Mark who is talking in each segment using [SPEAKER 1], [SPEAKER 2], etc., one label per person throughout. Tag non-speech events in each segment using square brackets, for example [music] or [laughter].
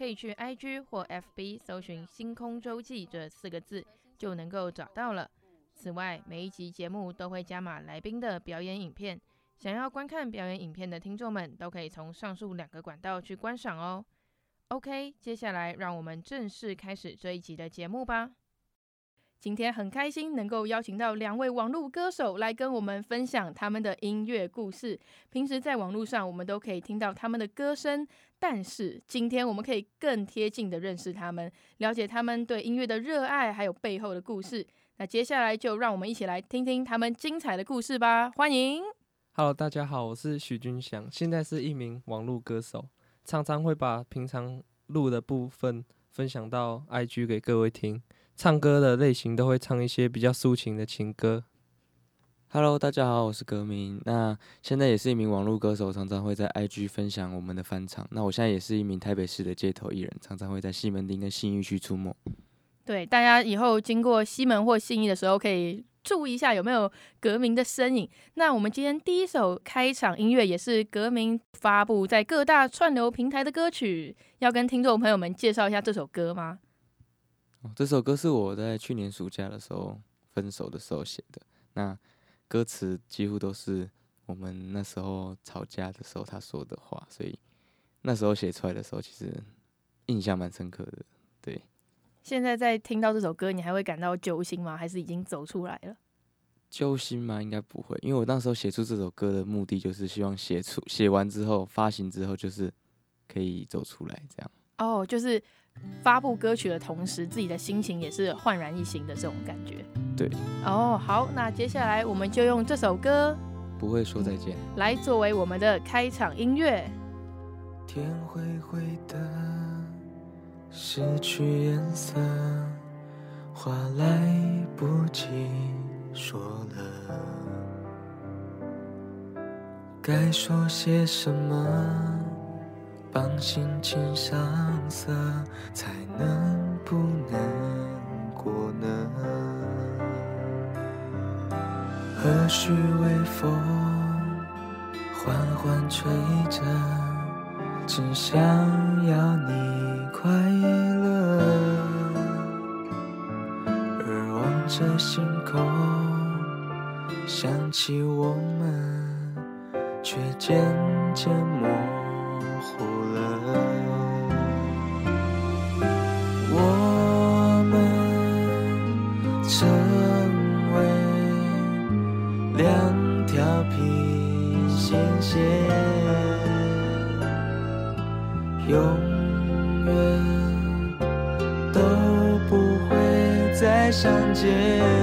[SPEAKER 1] 可以去 IG 或 FB 搜寻“星空周记”这四个字，就能够找到了。此外，每一集节目都会加码来宾的表演影片，想要观看表演影片的听众们，都可以从上述两个管道去观赏哦。OK，接下来让我们正式开始这一集的节目吧。今天很开心能够邀请到两位网络歌手来跟我们分享他们的音乐故事。平时在网络上我们都可以听到他们的歌声，但是今天我们可以更贴近的认识他们，了解他们对音乐的热爱，还有背后的故事。那接下来就让我们一起来听听他们精彩的故事吧。欢迎
[SPEAKER 2] ，Hello，大家好，我是许君祥，现在是一名网络歌手，常常会把平常录的部分分享到 IG 给各位听。唱歌的类型都会唱一些比较抒情的情歌。
[SPEAKER 3] Hello，大家好，我是革命。那现在也是一名网络歌手，常常会在 IG 分享我们的翻唱。那我现在也是一名台北市的街头艺人，常常会在西门町跟信义区出没。
[SPEAKER 1] 对，大家以后经过西门或信义的时候，可以注意一下有没有革命的身影。那我们今天第一首开场音乐也是革命发布在各大串流平台的歌曲，要跟听众朋友们介绍一下这首歌吗？
[SPEAKER 3] 这首歌是我在去年暑假的时候分手的时候写的。那歌词几乎都是我们那时候吵架的时候他说的话，所以那时候写出来的时候，其实印象蛮深刻的。对，
[SPEAKER 1] 现在在听到这首歌，你还会感到揪心吗？还是已经走出来了？
[SPEAKER 3] 揪心吗？应该不会，因为我那时候写出这首歌的目的，就是希望写出写完之后发行之后，就是可以走出来这样。
[SPEAKER 1] 哦，就是。发布歌曲的同时，自己的心情也是焕然一新的这种感觉。
[SPEAKER 3] 对，
[SPEAKER 1] 哦，好，那接下来我们就用这首歌《
[SPEAKER 3] 不会说再见》
[SPEAKER 1] 来作为我们的开场音乐。
[SPEAKER 4] 天灰灰的，失去颜色，话来不及说了，该说些什么？帮心情上色，才能不难过呢？和煦微风缓缓吹着，只想要你快乐。而望着星空，想起我们，却渐渐模糊糊了，我们成为两条平行线，永远都不会再相见。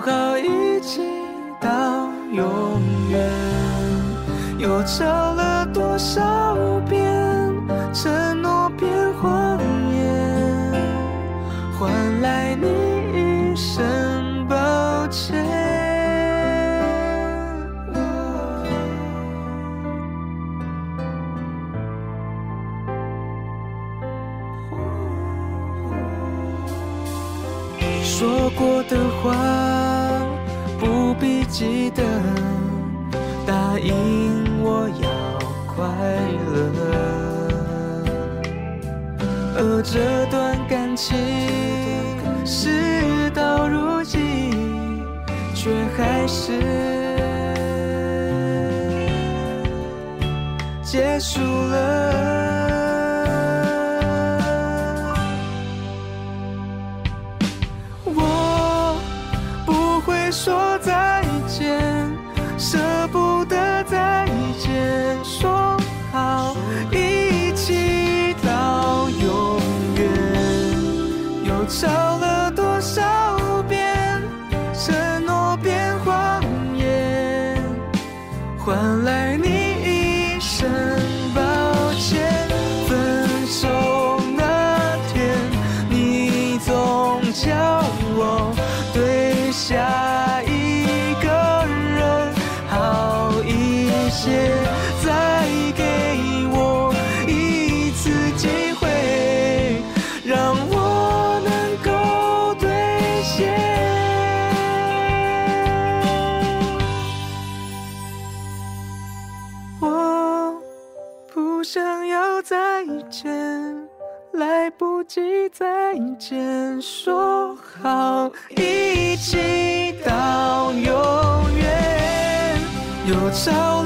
[SPEAKER 4] 说好一起到永远，又吵
[SPEAKER 5] 间，说好一起到永远，又吵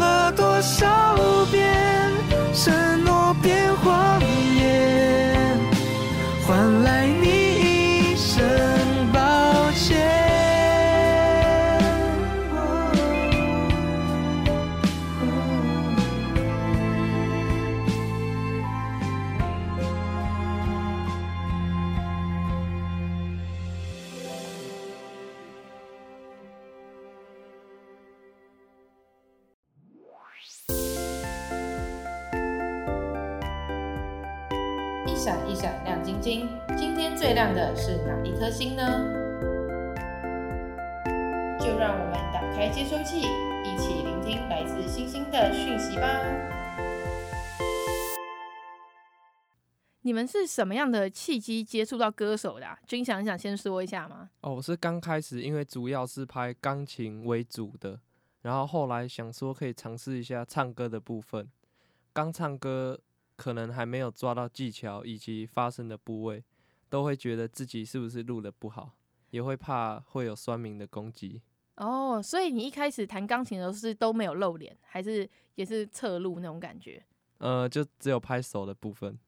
[SPEAKER 1] 哪一颗星呢？就让我们打开接收器，一起聆听来自星星的讯息吧。你们是什么样的契机接触到歌手的啊？君想想先说一下吗？
[SPEAKER 2] 哦，我是刚开始，因为主要是拍钢琴为主的，然后后来想说可以尝试一下唱歌的部分，刚唱歌。可能还没有抓到技巧以及发声的部位，都会觉得自己是不是录的不好，也会怕会有酸民的攻击。
[SPEAKER 1] 哦，所以你一开始弹钢琴的时候是都没有露脸，还是也是侧录那种感觉？
[SPEAKER 2] 呃，就只有拍手的部分。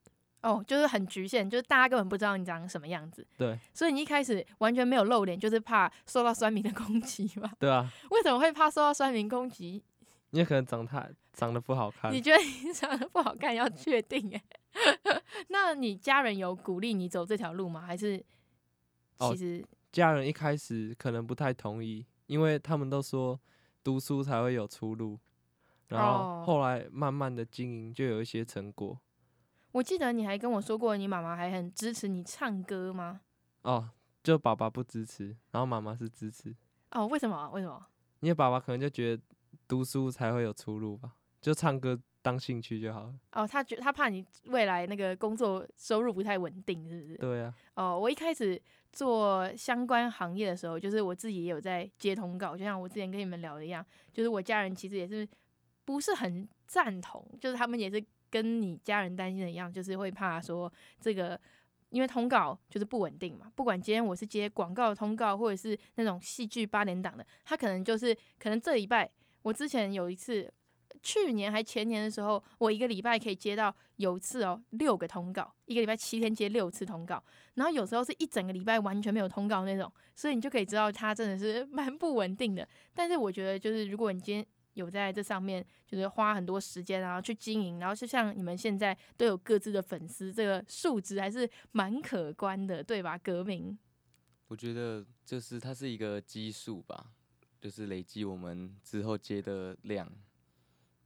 [SPEAKER 1] 哦，就是很局限，就是大家根本不知道你长什么样子。
[SPEAKER 2] 对。
[SPEAKER 1] 所以你一开始完全没有露脸，就是怕受到酸民的攻击嘛？
[SPEAKER 2] 对啊。[laughs]
[SPEAKER 1] 为什么会怕受到酸民攻击？
[SPEAKER 2] 你也可能长太长得不好看。
[SPEAKER 1] 你觉得你 [laughs] 长得不好看要确定哎？[laughs] 那你家人有鼓励你走这条路吗？还是其实、哦、
[SPEAKER 2] 家人一开始可能不太同意，因为他们都说读书才会有出路，然后后来慢慢的经营就有一些成果。
[SPEAKER 1] 我记得你还跟我说过，你妈妈还很支持你唱歌吗？
[SPEAKER 2] 哦，就爸爸不支持，然后妈妈是支持。
[SPEAKER 1] 哦，为什么？为什么？
[SPEAKER 2] 因为爸爸可能就觉得。读书才会有出路吧，就唱歌当兴趣就好了。
[SPEAKER 1] 哦，他觉他怕你未来那个工作收入不太稳定，是不是？
[SPEAKER 2] 对啊。
[SPEAKER 1] 哦，我一开始做相关行业的时候，就是我自己也有在接通告，就像我之前跟你们聊的一样，就是我家人其实也是不是很赞同，就是他们也是跟你家人担心的一样，就是会怕说这个，因为通告就是不稳定嘛，不管今天我是接广告的通告，或者是那种戏剧八点档的，他可能就是可能这礼拜。我之前有一次，去年还前年的时候，我一个礼拜可以接到有一次哦六个通告，一个礼拜七天接六次通告，然后有时候是一整个礼拜完全没有通告那种，所以你就可以知道它真的是 [laughs] 蛮不稳定的。但是我觉得就是如果你今天有在这上面，就是花很多时间然后去经营，然后就像你们现在都有各自的粉丝，这个数值还是蛮可观的，对吧？革命，
[SPEAKER 4] 我觉得就是它是一个基数吧。就是累积我们之后接的量，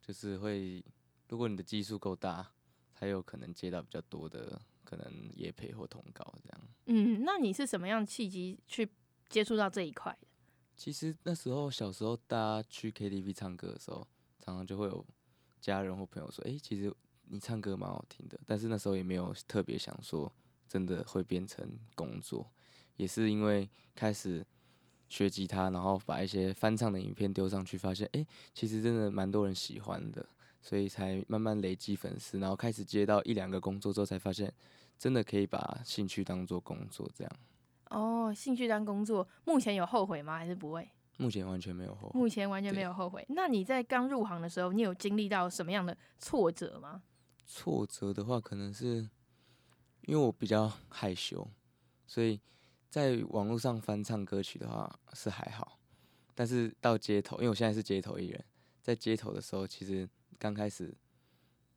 [SPEAKER 4] 就是会，如果你的基数够大，才有可能接到比较多的可能业配或通告这样。
[SPEAKER 1] 嗯，那你是什么样契机去接触到这一块？
[SPEAKER 4] 其实那时候小时候大家去 KTV 唱歌的时候，常常就会有家人或朋友说：“诶，其实你唱歌蛮好听的。”但是那时候也没有特别想说真的会变成工作，也是因为开始。学吉他，然后把一些翻唱的影片丢上去，发现哎，其实真的蛮多人喜欢的，所以才慢慢累积粉丝，然后开始接到一两个工作之后，才发现真的可以把兴趣当做工作这样。
[SPEAKER 1] 哦，兴趣当工作，目前有后悔吗？还是不会？
[SPEAKER 4] 目前完全没有后悔。
[SPEAKER 1] 目前完全没有后悔。那你在刚入行的时候，你有经历到什么样的挫折吗？
[SPEAKER 4] 挫折的话，可能是因为我比较害羞，所以在网络上翻唱歌曲的话是还好，但是到街头，因为我现在是街头艺人，在街头的时候，其实刚开始，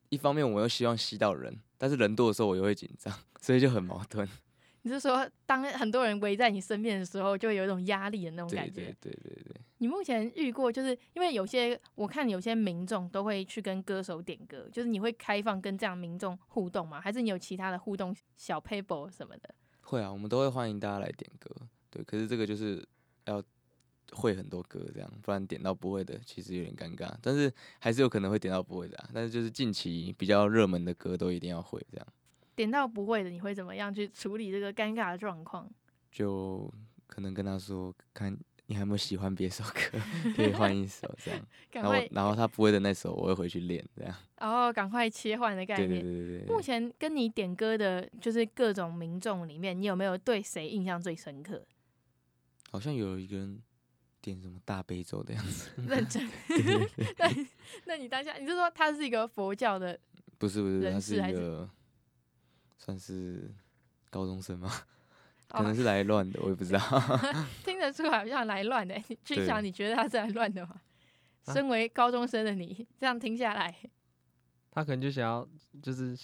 [SPEAKER 4] 一方面我又希望吸到人，但是人多的时候我又会紧张，所以就很矛盾。[laughs]
[SPEAKER 1] 你是说，当很多人围在你身边的时候，就会有一种压力的那种感觉？
[SPEAKER 4] 对对对对对。
[SPEAKER 1] 你目前遇过，就是因为有些我看有些民众都会去跟歌手点歌，就是你会开放跟这样民众互动吗？还是你有其他的互动小 paper 什么的？
[SPEAKER 4] 会啊，我们都会欢迎大家来点歌。对，可是这个就是要会很多歌这样，不然点到不会的，其实有点尴尬。但是还是有可能会点到不会的啊。但是就是近期比较热门的歌都一定要会这样。
[SPEAKER 1] 点到不会的，你会怎么样去处理这个尴尬的状况？
[SPEAKER 4] 就可能跟他说，看你还有没有喜欢别首歌，可以换一首这样。[laughs] 然后然后他不会的那首，我会回去练这样。
[SPEAKER 1] 然后赶快切换的概念。
[SPEAKER 4] 对对对对对。
[SPEAKER 1] 目前跟你点歌的，就是各种民众里面，你有没有对谁印象最深刻？
[SPEAKER 4] 好像有一个人点什么大悲咒的样子。
[SPEAKER 1] 认真。[laughs] [laughs] 那那你当下，你是说他是一个佛教的？
[SPEAKER 4] 不是不是，他是一个。算是高中生吗？可能是来乱的，我也不知道。[laughs]
[SPEAKER 1] 听得出来好像来乱的。去想，你觉得他是来乱的吗？身为高中生的你，这样听下来，
[SPEAKER 2] 他可能就想要就是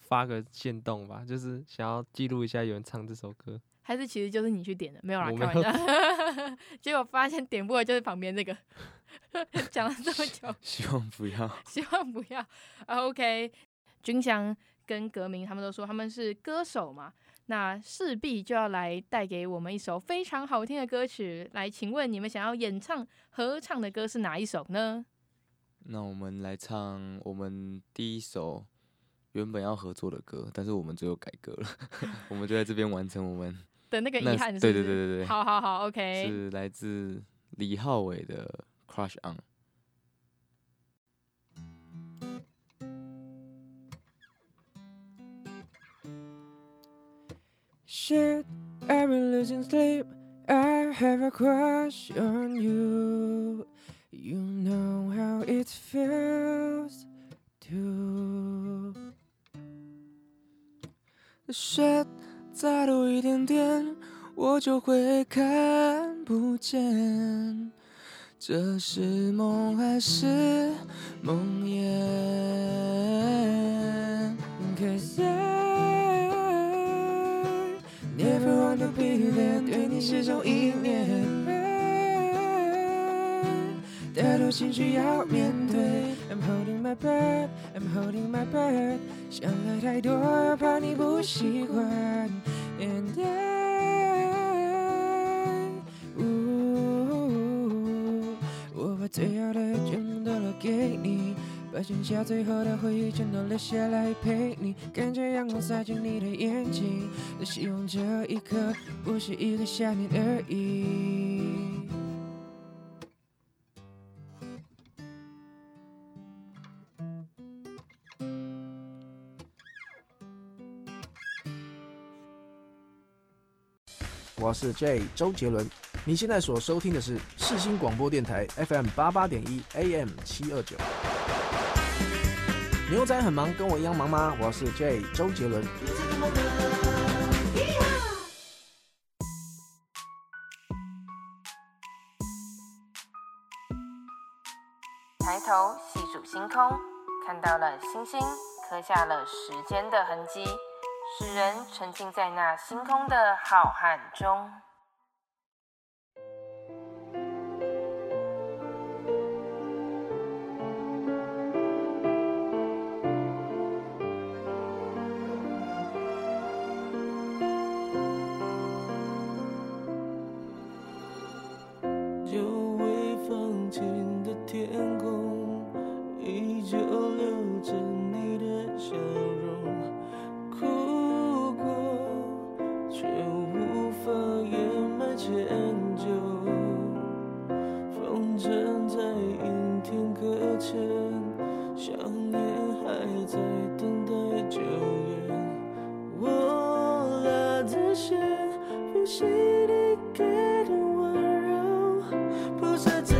[SPEAKER 2] 发个限动吧，就是想要记录一下有人唱这首歌。
[SPEAKER 1] 还是其实就是你去点的，没有啦，开玩笑。[laughs] 结果发现点播的就是旁边这个，[laughs] 讲了这么久，
[SPEAKER 4] 希望不要，
[SPEAKER 1] 希望不要。OK，君祥。跟革明，他们都说他们是歌手嘛，那势必就要来带给我们一首非常好听的歌曲。来，请问你们想要演唱合唱的歌是哪一首呢？
[SPEAKER 4] 那我们来唱我们第一首原本要合作的歌，但是我们最后改歌了，[laughs] 我们就在这边完成我们
[SPEAKER 1] 的那个遗憾是是？
[SPEAKER 4] 对对对对对，
[SPEAKER 1] 好好好，OK，
[SPEAKER 4] 是来自李浩伟的《Crush On》。
[SPEAKER 6] Shit, I've been losing sleep. I have a crush on you. You know how it feels to. Shit，再多一点点，我就会看不见。这是梦还是梦魇？Cause I Never wanna be there，对你始终一念，太多情绪要面对。I'm holding my breath, I'm holding my breath，想的太多，怕你不习惯。And I，我把最好的全部都留给你。把剩下最后的回忆全都留下来陪你，感觉阳光洒进你的眼睛，多希望这一刻不是一个夏天而已。
[SPEAKER 7] 我是 J 周杰伦，你现在所收听的是世新广播电台 FM 八八点一 AM 七二九。牛仔很忙，跟我一样忙吗？我是 J 周杰伦。
[SPEAKER 1] 抬头细数星空，看到了星星，刻下了时间的痕迹，使人沉浸在那星空的浩瀚中。
[SPEAKER 5] 哇，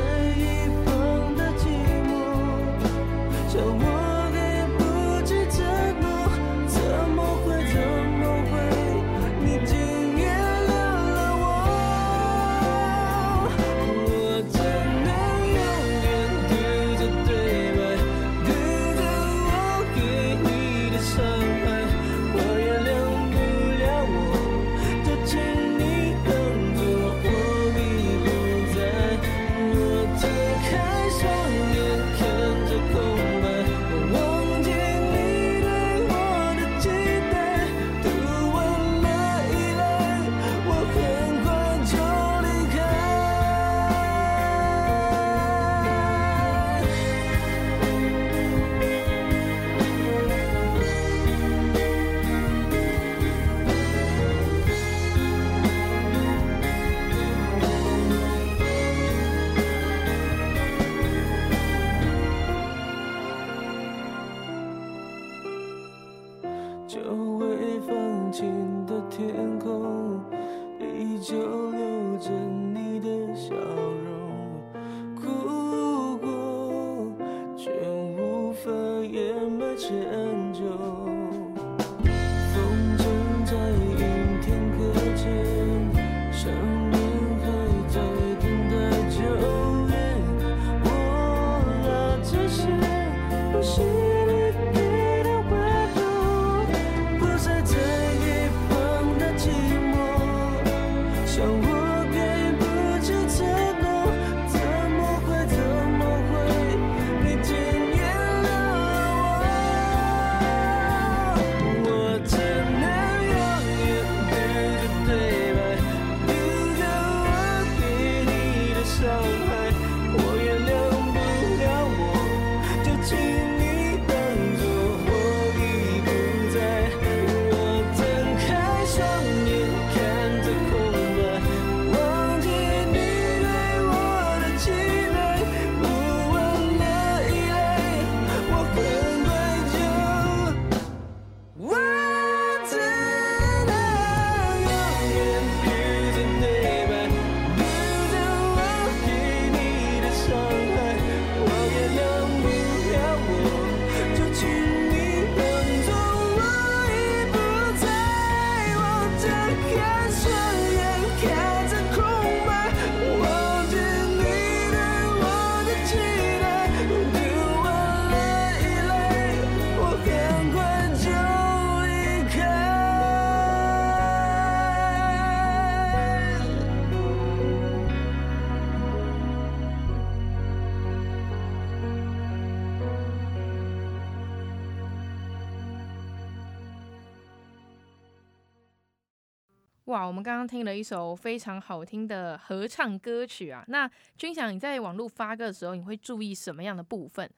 [SPEAKER 5] 们刚刚听了一首非常好听的合唱歌曲啊。那君祥，你在网络发歌的时候，你会注意什么样的部分？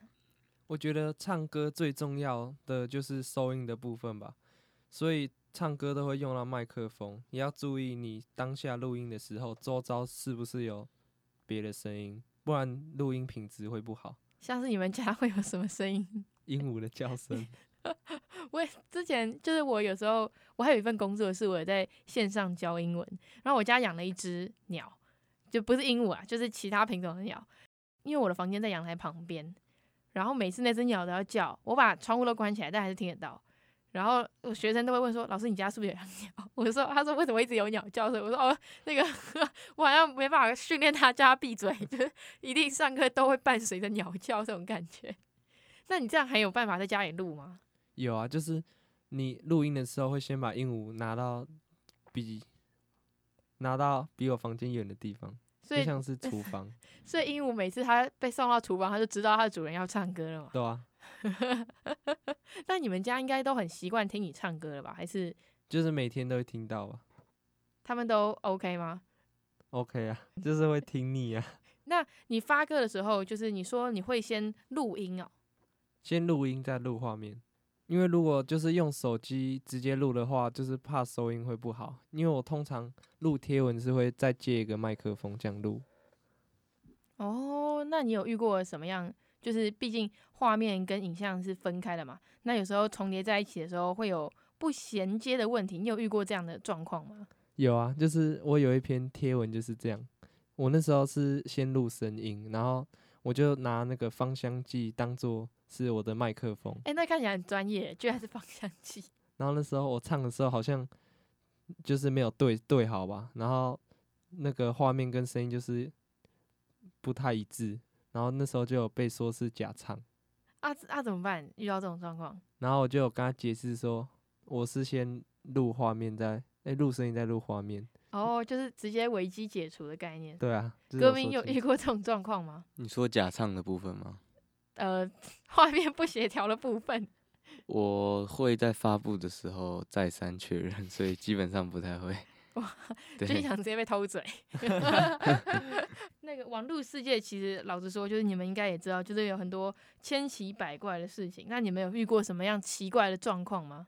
[SPEAKER 2] 我觉得唱歌最重要的就是收音的部分吧。所以唱歌都会用到麦克风，你要注意你当下录音的时候，周遭是不是有别的声音，不然录音品质会不好。
[SPEAKER 5] 像是你们家会有什么声音？
[SPEAKER 2] 鹦鹉的叫声。[laughs] [laughs]
[SPEAKER 5] 我之前就是我有时候我还有一份工作是我在线上教英文，然后我家养了一只鸟，就不是鹦鹉啊，就是其他品种的鸟。因为我的房间在阳台旁边，然后每次那只鸟都要叫，我把窗户都关起来，但还是听得到。然后我学生都会问说：“老师，你家是不是有养鸟？” [laughs] 我说：“他说为什么一直有鸟叫？”所以我说：“哦，那个我好像没办法训练他叫他闭嘴，就是一定上课都会伴随着鸟叫这种感觉。”那你这样还有办法在家里录吗？
[SPEAKER 2] 有啊，就是你录音的时候会先把鹦鹉拿到比拿到比我房间远的地方，所以就像是 [laughs] 厨房。[laughs]
[SPEAKER 5] 所以鹦鹉每次它被送到厨房，它就知道它的主人要唱歌了嘛。
[SPEAKER 2] 对啊。[laughs]
[SPEAKER 5] 那你们家应该都很习惯听你唱歌了吧？还是
[SPEAKER 2] 就是每天都会听到吧？
[SPEAKER 5] 他们都 OK 吗
[SPEAKER 2] ？OK 啊，就是会听腻啊。
[SPEAKER 5] 那你发歌的时候，就是你说你会先录音哦？
[SPEAKER 2] 先录音再录画面，因为如果就是用手机直接录的话，就是怕收音会不好。因为我通常录贴文是会再借一个麦克风这样录。
[SPEAKER 5] 哦，那你有遇过什么样？就是毕竟画面跟影像是分开的嘛，那有时候重叠在一起的时候会有不衔接的问题。你有遇过这样的状况吗？
[SPEAKER 2] 有啊，就是我有一篇贴文就是这样，我那时候是先录声音，然后我就拿那个芳香剂当做是我的麦克风。
[SPEAKER 1] 哎、欸，那看起来很专业，居然是芳香剂。[laughs]
[SPEAKER 2] 然后那时候我唱的时候好像就是没有对对好吧，然后那个画面跟声音就是不太一致，然后那时候就有被说是假唱。
[SPEAKER 1] 啊啊，怎么办？遇到这种状况？
[SPEAKER 2] 然后我就有跟他解释说，我是先录画面再哎录声音再录画面。
[SPEAKER 1] 哦，就是直接危机解除的概念。
[SPEAKER 2] 对啊，
[SPEAKER 1] 歌迷有遇过这种状况吗？
[SPEAKER 4] 你说假唱的部分吗？
[SPEAKER 1] 呃，画面不协调的部分。
[SPEAKER 4] 我会在发布的时候再三确认，所以基本上不太会。
[SPEAKER 1] 哇，[laughs] 就想直接被偷嘴。[laughs] [laughs] 那个网络世界，其实老实说，就是你们应该也知道，就是有很多千奇百怪的事情。那你们有遇过什么样奇怪的状况吗？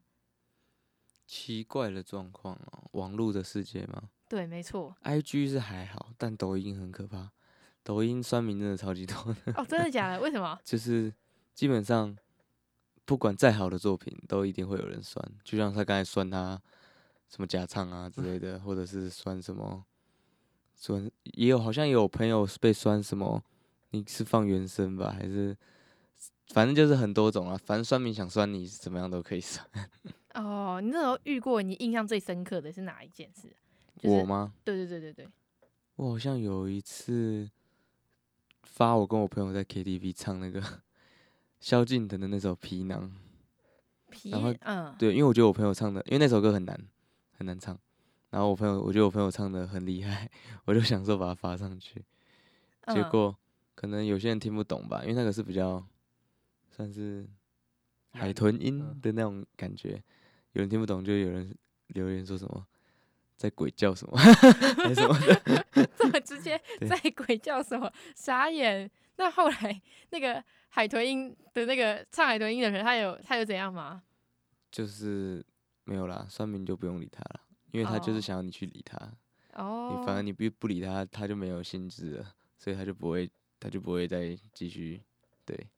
[SPEAKER 4] 奇怪的状况哦，网络的世界吗？
[SPEAKER 1] 对，没错。
[SPEAKER 4] IG 是还好，但抖音很可怕。抖音酸民真的超级多的。
[SPEAKER 1] 哦，真的假的？[laughs] 为什么？
[SPEAKER 4] 就是基本上。不管再好的作品，都一定会有人酸。就像他刚才酸他什么假唱啊之类的，或者是酸什么酸，也有好像也有朋友被酸什么，你是放原声吧，还是反正就是很多种啊。反正酸民想酸你，怎么样都可以酸。
[SPEAKER 1] 哦，你那时候遇过你印象最深刻的是哪一件事？就是、
[SPEAKER 4] 我吗？
[SPEAKER 1] 对对对对对。
[SPEAKER 4] 我好像有一次发我跟我朋友在 KTV 唱那个。[laughs] 萧敬腾的那首《皮囊》，然后嗯，对，因为我觉得我朋友唱的，因为那首歌很难，很难唱。然后我朋友，我觉得我朋友唱的很厉害，[laughs] 我就想说把它发上去。结果可能有些人听不懂吧，因为那个是比较算是海豚音的那种感觉，有人听不懂，就有人留言说什么在鬼叫什么，[laughs] 还是什么的，
[SPEAKER 1] 这么直接 [laughs] 在鬼叫什么，傻眼。那后来那个海豚音的那个唱海豚音的人，他有他有怎样吗？
[SPEAKER 4] 就是没有啦，算命就不用理他了，因为他就是想要你去理他。
[SPEAKER 1] 哦。
[SPEAKER 4] 你反而你不不理他，他就没有兴致了，所以他就不会，他就不会再继续。对。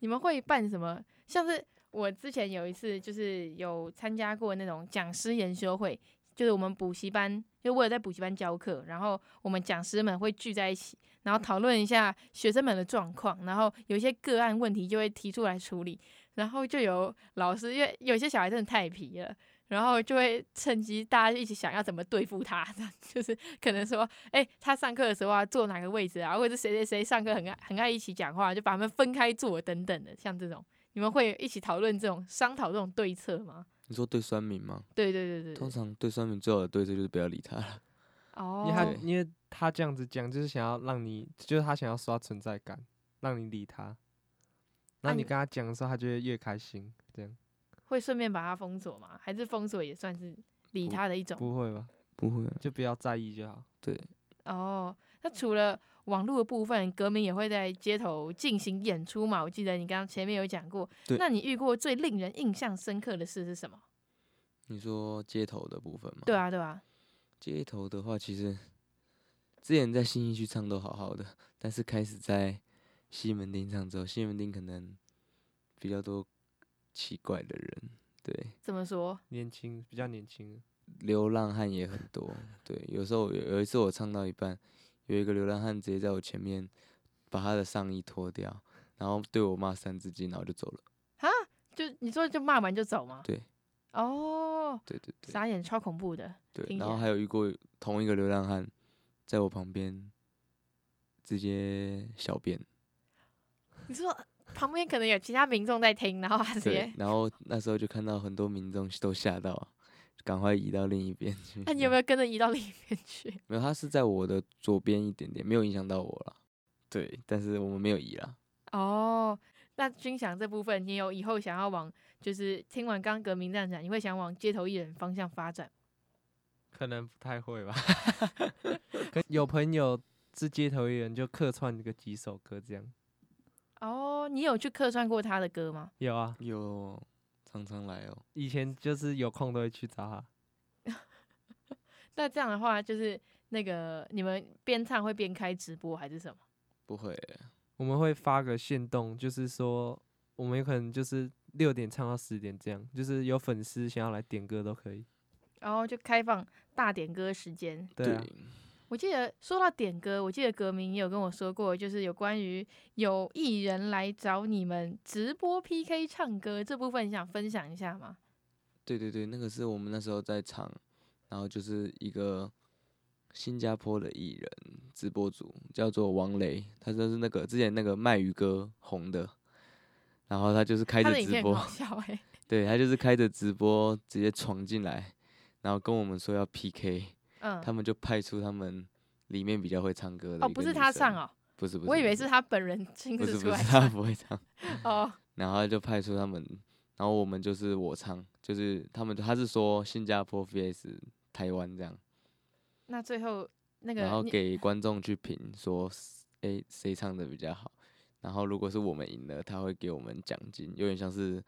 [SPEAKER 1] 你们会办什么？像是我之前有一次，就是有参加过那种讲师研修会。就是我们补习班，就为了在补习班教课，然后我们讲师们会聚在一起，然后讨论一下学生们的状况，然后有一些个案问题就会提出来处理，然后就有老师，因为有些小孩真的太皮了，然后就会趁机大家一起想要怎么对付他，[laughs] 就是可能说，哎、他上课的时候啊坐哪个位置啊，或者谁谁谁上课很爱很爱一起讲话，就把他们分开坐等等的，像这种，你们会一起讨论这种商讨这种对策吗？
[SPEAKER 4] 你说对酸民吗？
[SPEAKER 1] 对对对对，
[SPEAKER 4] 通常对酸民最好的对策就是不要理他了。
[SPEAKER 1] 哦，
[SPEAKER 2] 因为他因为他这样子讲，就是想要让你，就是他想要刷存在感，让你理他。那你跟他讲的时候，他就会越开心。这样
[SPEAKER 1] 会顺便把他封锁吗？还是封锁也算是理他的一种？
[SPEAKER 2] 不，不会吧？
[SPEAKER 4] 不会，
[SPEAKER 2] 就不要在意就好。
[SPEAKER 4] 对。
[SPEAKER 1] 哦，那除了。网络的部分，歌迷也会在街头进行演出嘛？我记得你刚刚前面有讲
[SPEAKER 4] 过。
[SPEAKER 1] 那你遇过最令人印象深刻的事是什么？
[SPEAKER 4] 你说街头的部分吗？
[SPEAKER 1] 对啊，对啊。
[SPEAKER 4] 街头的话，其实之前在新义区唱都好好的，但是开始在西门町唱之后，西门町可能比较多奇怪的人。对。
[SPEAKER 1] 怎么说？
[SPEAKER 2] 年轻，比较年轻。
[SPEAKER 4] 流浪汉也很多。对，有时候有有一次我唱到一半。有一个流浪汉直接在我前面把他的上衣脱掉，然后对我骂三字经，然后就走了。
[SPEAKER 1] 啊？就你说就骂完就走吗？
[SPEAKER 4] 对。
[SPEAKER 1] 哦。
[SPEAKER 4] 对对对。
[SPEAKER 1] 傻眼，超恐怖的。
[SPEAKER 4] 对。然后还有遇过同一个流浪汉在我旁边直接小便。[laughs]
[SPEAKER 1] 你说旁边可能有其他民众在听，然后他直接。
[SPEAKER 4] 然后那时候就看到很多民众都吓到。赶快移到另一边去。
[SPEAKER 1] 那、啊、你有没有跟着移到另一边去？[laughs]
[SPEAKER 4] 没有，他是在我的左边一点点，没有影响到我了。对，但是我们没有移了。
[SPEAKER 1] 哦，那军翔这部分，你有以后想要往，就是听完刚革命战场，你会想往街头艺人方向发展？
[SPEAKER 2] 可能不太会吧。[laughs] 有朋友是街头艺人，就客串个几首歌这样。
[SPEAKER 1] 哦，你有去客串过他的歌吗？
[SPEAKER 2] 有啊，
[SPEAKER 4] 有。常常来哦，
[SPEAKER 2] 以前就是有空都会去找他。[laughs]
[SPEAKER 1] 那这样的话，就是那个你们边唱会边开直播还是什么？
[SPEAKER 4] 不会，
[SPEAKER 2] 我们会发个限动，就是说我们有可能就是六点唱到十点这样，就是有粉丝想要来点歌都可以。
[SPEAKER 1] 然后就开放大点歌时间。
[SPEAKER 2] 对啊，
[SPEAKER 1] 我记得说到点歌，我记得革铭也有跟我说过，就是有关于有艺人来找你们直播 PK 唱歌这部分，你想分享一下吗？
[SPEAKER 4] 对对对，那个是我们那时候在唱，然后就是一个新加坡的艺人直播主，叫做王雷，他就是那个之前那个卖鱼哥红的，然后他就是开着直播，
[SPEAKER 1] 欸、[laughs]
[SPEAKER 4] 对他就是开着直播直接闯进来，然后跟我们说要 PK。嗯，他们就派出他们里面比较会唱歌的。
[SPEAKER 1] 哦，不是他唱哦，
[SPEAKER 4] 不是不是，
[SPEAKER 1] 我以为是他本人亲自出来唱。
[SPEAKER 4] 不是不是，[laughs] 他不会唱。[laughs]
[SPEAKER 1] 哦，
[SPEAKER 4] 然后就派出他们，然后我们就是我唱，就是他们他是说新加坡 vs 台湾这样。
[SPEAKER 1] 那最后那个，
[SPEAKER 4] 然后给观众去评说，哎，谁唱的比较好？然后如果是我们赢了，他会给我们奖金，有点像是。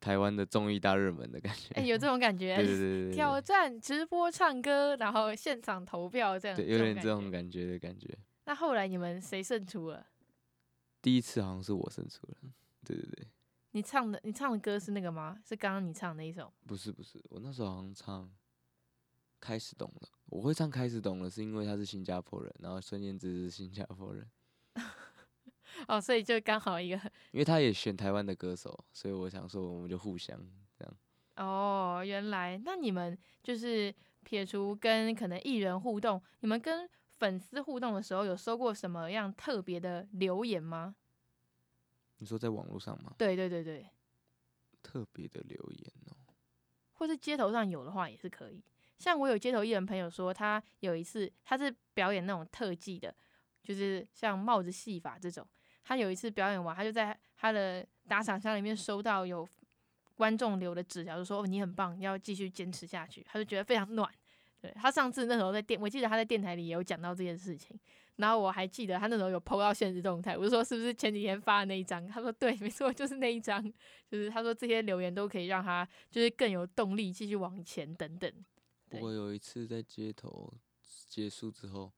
[SPEAKER 4] 台湾的综艺大热门的感觉，
[SPEAKER 1] 哎、欸，有这种感觉，[laughs]
[SPEAKER 4] 对对对对，
[SPEAKER 1] 挑战直播唱歌，然后现场投票这样，
[SPEAKER 4] 对，有点这种感觉的感觉。
[SPEAKER 1] 那后来你们谁胜出了？
[SPEAKER 4] 第一次好像是我胜出了，对对对。
[SPEAKER 1] 你唱的你唱的歌是那个吗？是刚刚你唱的那一首？
[SPEAKER 4] 不是不是，我那时候好像唱《开始懂了》，我会唱《开始懂了》是因为他是新加坡人，然后孙燕姿是新加坡人。
[SPEAKER 1] 哦，所以就刚好一个，
[SPEAKER 4] 因为他也选台湾的歌手，所以我想说我们就互相这样。
[SPEAKER 1] 哦，原来那你们就是撇除跟可能艺人互动，你们跟粉丝互动的时候，有收过什么样特别的留言吗？
[SPEAKER 4] 你说在网络上吗？
[SPEAKER 1] 对对对对，
[SPEAKER 4] 特别的留言哦，
[SPEAKER 1] 或是街头上有的话也是可以。像我有街头艺人朋友说，他有一次他是表演那种特技的，就是像帽子戏法这种。他有一次表演完，他就在他的打赏箱里面收到有观众留的纸条，就说你很棒，要继续坚持下去。他就觉得非常暖。对，他上次那时候在电，我记得他在电台里也有讲到这件事情。然后我还记得他那时候有 PO 到现实动态，我就说是不是前几天发的那一张？他说对，没错，就是那一张。就是他说这些留言都可以让他就是更有动力继续往前等等。
[SPEAKER 4] 不过有一次在街头结束之后，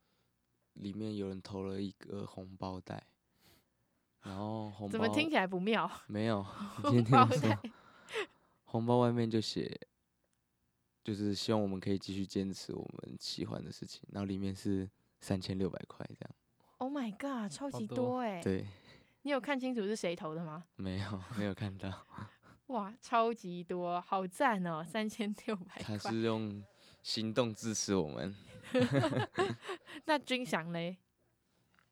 [SPEAKER 4] 里面有人投了一个红包袋。然后红包
[SPEAKER 1] 怎么听起来不妙？[laughs]
[SPEAKER 4] 没有，今天听说 [laughs] 红包外面就写，就是希望我们可以继续坚持我们喜欢的事情。然后里面是三千六百块这样。
[SPEAKER 1] Oh my god，超级多哎！
[SPEAKER 4] 对，
[SPEAKER 1] 你有看清楚是谁投的吗？[laughs]
[SPEAKER 4] 没有，没有看到。
[SPEAKER 1] 哇，超级多，好赞哦！三千六百块。
[SPEAKER 4] 他是用行动支持我们。
[SPEAKER 1] 那军翔嘞？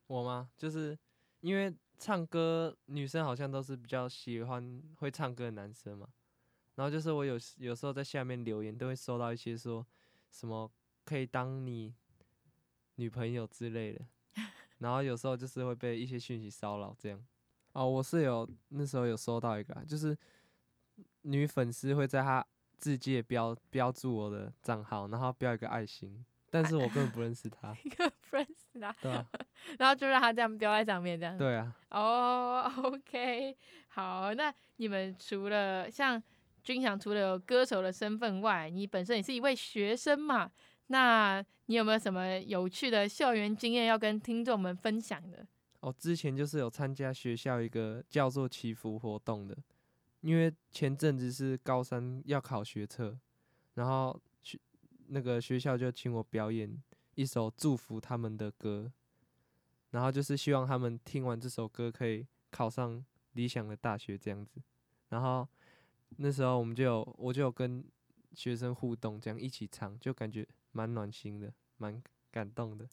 [SPEAKER 2] 我吗？就是因为。唱歌女生好像都是比较喜欢会唱歌的男生嘛，然后就是我有有时候在下面留言都会收到一些说什么可以当你女朋友之类的，[laughs] 然后有时候就是会被一些讯息骚扰这样。哦，我是有那时候有收到一个，就是女粉丝会在她自介标标注我的账号，然后标一个爱心。但是我根本不认识他，
[SPEAKER 1] 一个不认识他，
[SPEAKER 2] 对啊，
[SPEAKER 1] 然后就让他这样标在上面，这样，
[SPEAKER 2] 对啊，
[SPEAKER 1] 哦、[laughs] oh,，OK，好，那你们除了像军祥，除了有歌手的身份外，你本身也是一位学生嘛？那你有没有什么有趣的校园经验要跟听众们分享的？
[SPEAKER 2] 哦，之前就是有参加学校一个叫做祈福活动的，因为前阵子是高三要考学测，然后。那个学校就请我表演一首祝福他们的歌，然后就是希望他们听完这首歌可以考上理想的大学这样子。然后那时候我们就有，我就有跟学生互动，这样一起唱，就感觉蛮暖心的，蛮感动的。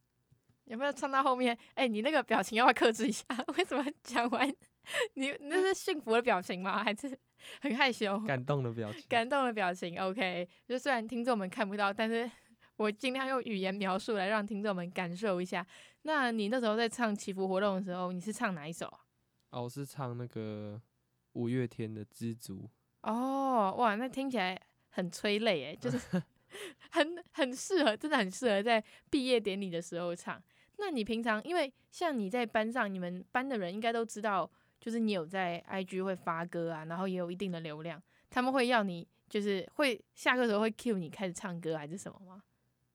[SPEAKER 1] 有没有唱到后面？哎、你那个表情要不要克制一下？[laughs] 为什么讲完 [laughs] 你那是幸福的表情吗？还是？很害羞，
[SPEAKER 2] 感动的表情，
[SPEAKER 1] 感动的表情。OK，就虽然听众们看不到，但是我尽量用语言描述来让听众们感受一下。那你那时候在唱祈福活动的时候，你是唱哪一首啊？
[SPEAKER 2] 哦，我是唱那个五月天的《知足》。
[SPEAKER 1] 哦，哇，那听起来很催泪诶，就是 [laughs] 很很适合，真的很适合在毕业典礼的时候唱。那你平常，因为像你在班上，你们班的人应该都知道。就是你有在 IG 会发歌啊，然后也有一定的流量，他们会要你，就是会下课的时候会 cue 你开始唱歌还是什么吗？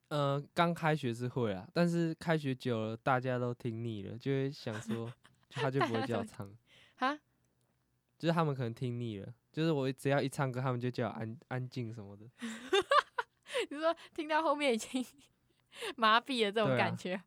[SPEAKER 2] 呃，刚开学是会啊，但是开学久了大家都听腻了，就会想说，他就 [laughs] 不会叫我唱
[SPEAKER 1] 哈，[laughs]
[SPEAKER 2] 就是他们可能听腻了，就是我只要一唱歌，他们就叫我安安静什么的。[laughs]
[SPEAKER 1] 你说听到后面已经麻痹了
[SPEAKER 2] 这种
[SPEAKER 1] 感觉。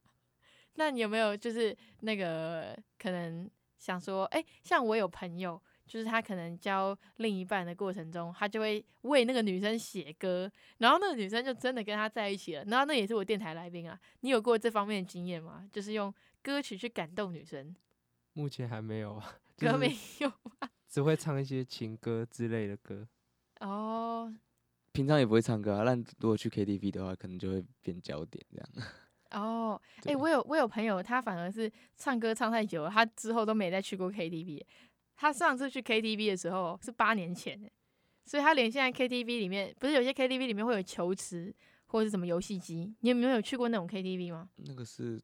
[SPEAKER 1] 那你有没有就是那个可能想说，哎、欸，像我有朋友，就是他可能交另一半的过程中，他就会为那个女生写歌，然后那个女生就真的跟他在一起了。然后那也是我电台来宾啊，你有过这方面的经验吗？就是用歌曲去感动女生？
[SPEAKER 2] 目前还没有啊，[laughs]
[SPEAKER 1] 歌没有啊，[laughs]
[SPEAKER 2] 只会唱一些情歌之类的歌。
[SPEAKER 1] 哦，
[SPEAKER 4] 平常也不会唱歌啊，但如果去 KTV 的话，可能就会变焦点这样。
[SPEAKER 1] 哦，哎、我有我有朋友，他反而是唱歌唱太久了，他之后都没再去过 KTV。他上次去 KTV 的时候是八年前，所以他连现在 KTV 里面，不是有些 KTV 里面会有球池或者是什么游戏机，你有没有去过那种 KTV 吗？
[SPEAKER 4] 那个是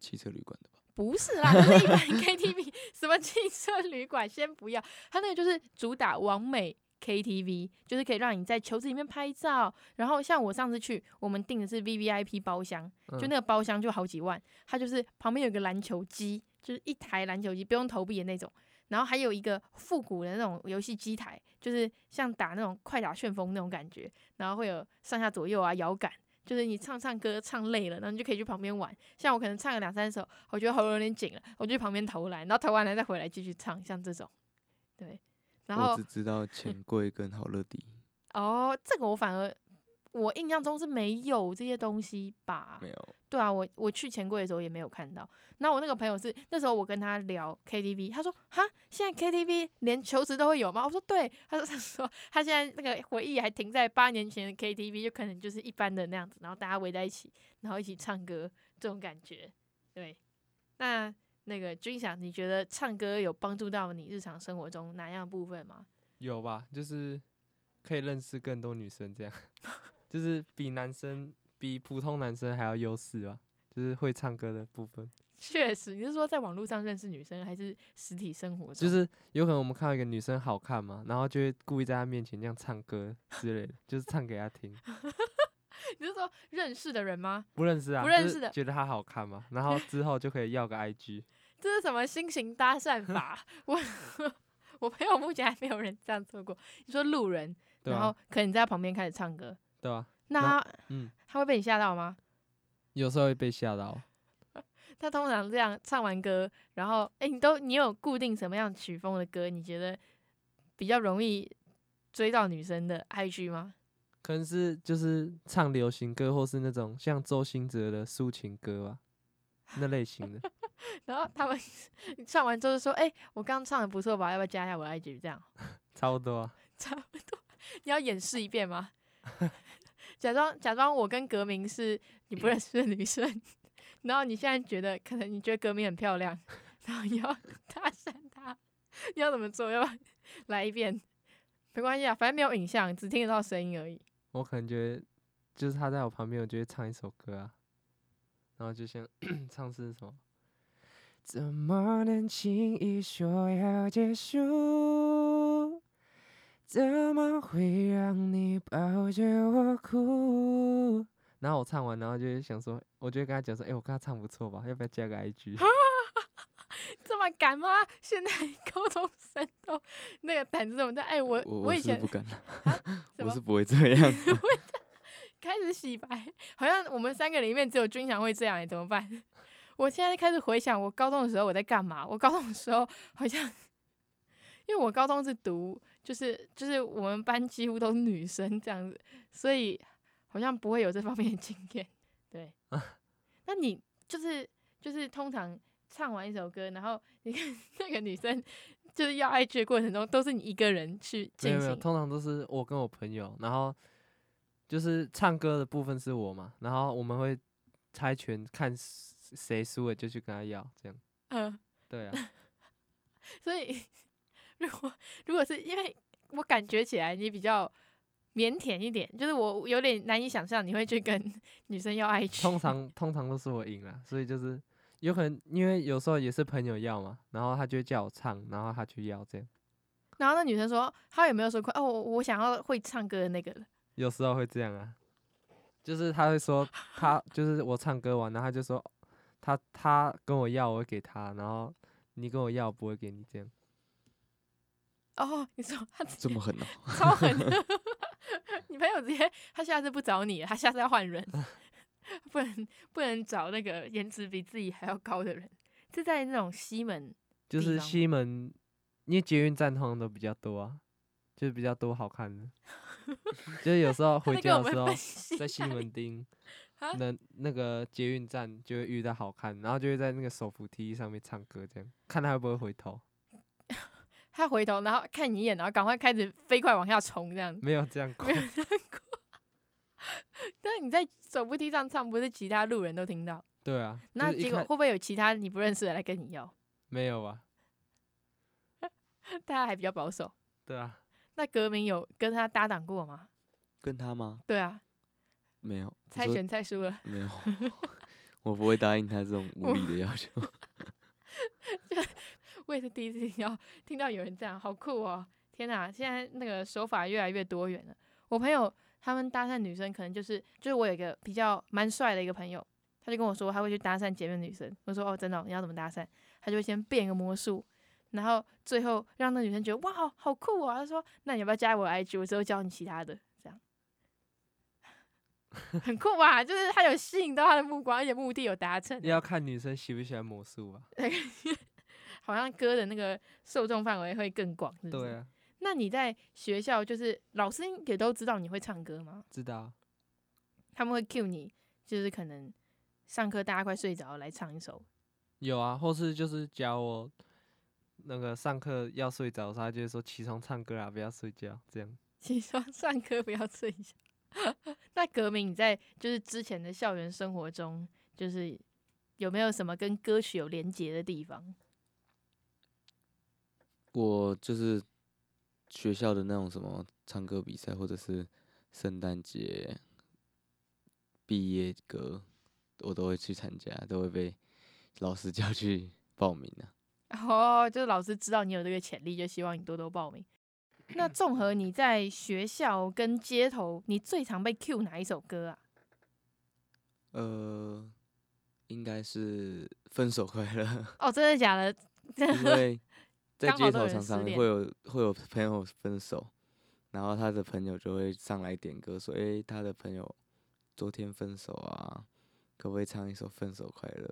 [SPEAKER 4] 汽车旅馆的吧？
[SPEAKER 1] 不是啦，那是一般 [laughs] KTV，什么汽车旅馆先不要，他那个就是主打完美 KTV，就是可以让你在球池里面拍照。然后像我上次去，我们订的是 VVIP 包厢，就那个包厢就好几万，它就是旁边有个篮球机，就是一台篮球机不用投币的那种，然后还有一个复古的那种游戏机台，就是像打那种快打旋风那种感觉，然后会有上下左右啊摇杆。就是你唱唱歌唱累了，然后你就可以去旁边玩。像我可能唱个两三首，我觉得喉咙有点紧了，我就去旁边投篮，然后投完了再回来继续唱，像这种。对，然后
[SPEAKER 4] 我只知道钱柜跟好乐迪。
[SPEAKER 1] 哦，这个我反而我印象中是没有这些东西吧？
[SPEAKER 4] 没有。
[SPEAKER 1] 对啊，我我去钱柜的时候也没有看到。那我那个朋友是那时候我跟他聊 KTV，他说哈，现在 KTV 连球池都会有吗？我说对，他说 [laughs] 他说他现在那个回忆还停在八年前的 KTV，就可能就是一般的那样子，然后大家围在一起，然后一起唱歌这种感觉。对，那那个军翔，你觉得唱歌有帮助到你日常生活中哪样部分吗？
[SPEAKER 2] 有吧，就是可以认识更多女生，这样 [laughs] 就是比男生。比普通男生还要优势吧，就是会唱歌的部分。[laughs]
[SPEAKER 1] 确实，你是说在网络上认识女生，还是实体生活中？
[SPEAKER 2] 就是有可能我们看到一个女生好看嘛，然后就会故意在她面前这样唱歌之类的，就是唱给她听。[laughs]
[SPEAKER 1] 你是说认识的人吗？
[SPEAKER 2] 不认识啊，
[SPEAKER 1] 不认识的，
[SPEAKER 2] 觉得他好看嘛，然后之后就可以要个 IG。[laughs]
[SPEAKER 1] 这是什么新型搭讪法？[laughs] 我 [laughs] 我朋友目前还没有人这样做过。你说路人，
[SPEAKER 2] 啊、
[SPEAKER 1] 然后可能你在旁边开始唱歌，
[SPEAKER 2] 对吧、啊？
[SPEAKER 1] 那他
[SPEAKER 2] 嗯，
[SPEAKER 1] 他会被你吓到吗？
[SPEAKER 2] 有时候会被吓到。
[SPEAKER 1] 他通常这样唱完歌，然后哎、欸，你都你有固定什么样曲风的歌？你觉得比较容易追到女生的 IG 吗？
[SPEAKER 2] 可能是就是唱流行歌，或是那种像周兴哲的抒情歌吧，那类型的。[laughs]
[SPEAKER 1] 然后他们 [laughs] 唱完之后就说：“哎、欸，我刚唱的不错吧？要不要加一下我 IG？” 这样 [laughs]
[SPEAKER 2] 差不多啊，
[SPEAKER 1] 差不多。你要演示一遍吗？假装假装我跟革命是你不认识的女生，然后你现在觉得可能你觉得革命很漂亮，然后你要搭讪她，你要怎么做？要不要来一遍？没关系啊，反正没有影像，只听得到声音而已。
[SPEAKER 2] 我可能觉得就是他在我旁边，我就会唱一首歌啊，然后就像 [clears throat] 唱是什么？怎么能轻易说要结束？怎么会让你抱着我哭？然后我唱完，然后就想说，我就跟他讲说，哎、欸，我跟他唱不错吧，要不要加个 IG？
[SPEAKER 1] 这么敢吗？现在 [laughs] 高中生都那个胆子这么大？哎、欸，我
[SPEAKER 4] 我，
[SPEAKER 1] 我以前
[SPEAKER 4] 我不敢，
[SPEAKER 1] 啊、
[SPEAKER 4] 我是不会这样。[laughs] [laughs]
[SPEAKER 1] 开始洗白，好像我们三个里面只有军翔会这样，哎，怎么办？[laughs] 我现在开始回想我高中的时候我在干嘛？我高中的时候好像，因为我高中是读。就是就是我们班几乎都是女生这样子，所以好像不会有这方面的经验。对，那你就是就是通常唱完一首歌，然后你看那个女生就是要 IG 的过程中，都是你一个人去进行？
[SPEAKER 2] 没有通常都是我跟我朋友，然后就是唱歌的部分是我嘛，然后我们会猜拳，看谁输了就去跟他要，这样。嗯，[laughs] 对啊。[laughs]
[SPEAKER 1] 所以。[laughs] 如果如果是因为我感觉起来你比较腼腆一点，就是我有点难以想象你会去跟女生要 IG。
[SPEAKER 2] 通常通常都是我赢了，所以就是有可能因为有时候也是朋友要嘛，然后他就会叫我唱，然后他去要这样。
[SPEAKER 1] 然后那女生说，她有没有说快哦，我想要会唱歌的那个。
[SPEAKER 2] 有时候会这样啊，就是他会说他就是我唱歌完，然后他就说他他跟我要，我会给他，然后你跟我要，我不会给你这样。
[SPEAKER 1] 哦，你说他
[SPEAKER 4] 这么狠哦，[laughs]
[SPEAKER 1] 超狠的！[laughs] 你朋友直接他下次不找你了，他下次要换人。不能不能找那个颜值比自己还要高的人，是在那种西门，
[SPEAKER 2] 就是西门，因为捷运站通常都比较多啊，就是比较多好看的，[laughs] 就是有时候回家的时候，在西门町那那个捷运站就会遇到好看，然后就会在那个手扶梯上面唱歌，这样看他会不会回头。[laughs]
[SPEAKER 1] 他回头，然后看你一眼，然后赶快开始飞快往下冲，这样
[SPEAKER 2] 没有这样过，
[SPEAKER 1] 没有这样过。但你在手扶梯上唱，不是其他路人都听到？
[SPEAKER 2] 对啊。
[SPEAKER 1] 那结果会不会有其他你不认识的来跟你要？[laughs]
[SPEAKER 2] 没有吧？[laughs]
[SPEAKER 1] 大家还比较保守。
[SPEAKER 2] 对啊。
[SPEAKER 1] 那革命有跟他搭档过吗？
[SPEAKER 4] 跟他吗？
[SPEAKER 1] 对啊。
[SPEAKER 4] 没有。
[SPEAKER 1] 猜拳猜输了。
[SPEAKER 4] 没有。[laughs] 我不会答应他这种无理的要求。
[SPEAKER 1] 我也是第一次听到，听到有人这样，好酷哦！天哪，现在那个手法越来越多元了。我朋友他们搭讪女生，可能就是就是我有一个比较蛮帅的一个朋友，他就跟我说他会去搭讪前面女生。我说哦，真的哦？你要怎么搭讪？他就会先变个魔术，然后最后让那女生觉得哇，好，好酷哦！他说那你要不要加我 IG？我之后教你其他的，这样 [laughs] 很酷吧？就是他有吸引到他的目光，而且目的有达成。
[SPEAKER 2] 要看女生喜不喜欢魔术啊。[laughs]
[SPEAKER 1] 好像歌的那个受众范围会更广，是不是？
[SPEAKER 2] 对啊。
[SPEAKER 1] 那你在学校就是老师也都知道你会唱歌吗？
[SPEAKER 2] 知道。
[SPEAKER 1] 他们会 cue 你，就是可能上课大家快睡着来唱一首。
[SPEAKER 2] 有啊，或是就是教我那个上课要睡着，他就是说起床唱歌啊，不要睡觉这样。[laughs]
[SPEAKER 1] 起床上课不要睡觉。[laughs] 那革命你在就是之前的校园生活中，就是有没有什么跟歌曲有连结的地方？
[SPEAKER 4] 我就是学校的那种什么唱歌比赛，或者是圣诞节毕业歌，我都会去参加，都会被老师 [laughs] 叫去报名的。
[SPEAKER 1] 哦，就是老师知道你有这个潜力，就希望你多多报名。那综合你在学校跟街头，你最常被 cue 哪一首歌啊？
[SPEAKER 4] 呃，应该是《分手快乐》。
[SPEAKER 1] 哦，真的假的？[laughs]
[SPEAKER 4] 因为。在街头常常会有会有朋友分手，然后他的朋友就会上来点歌，说：“诶，他的朋友昨天分手啊，可不可以唱一首《分手快乐》？”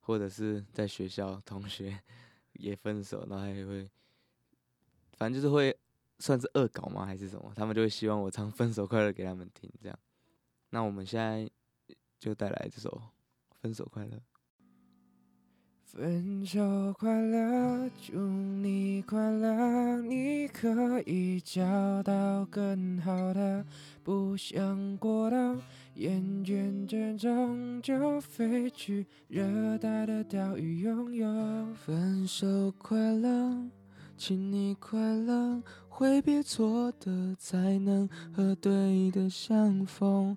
[SPEAKER 4] 或者是在学校同学 [laughs] 也分手，然后他也会，反正就是会算是恶搞吗？还是什么？他们就会希望我唱《[laughs] 分手快乐》给他们听，这样。那我们现在就带来这首《分手快乐》。
[SPEAKER 5] 分手快乐，祝你快乐，你可以找到更好的，不想过到厌倦这种，就飞去热带的岛屿拥有。分手快乐，请你快乐，挥别错的，才能和对的相逢。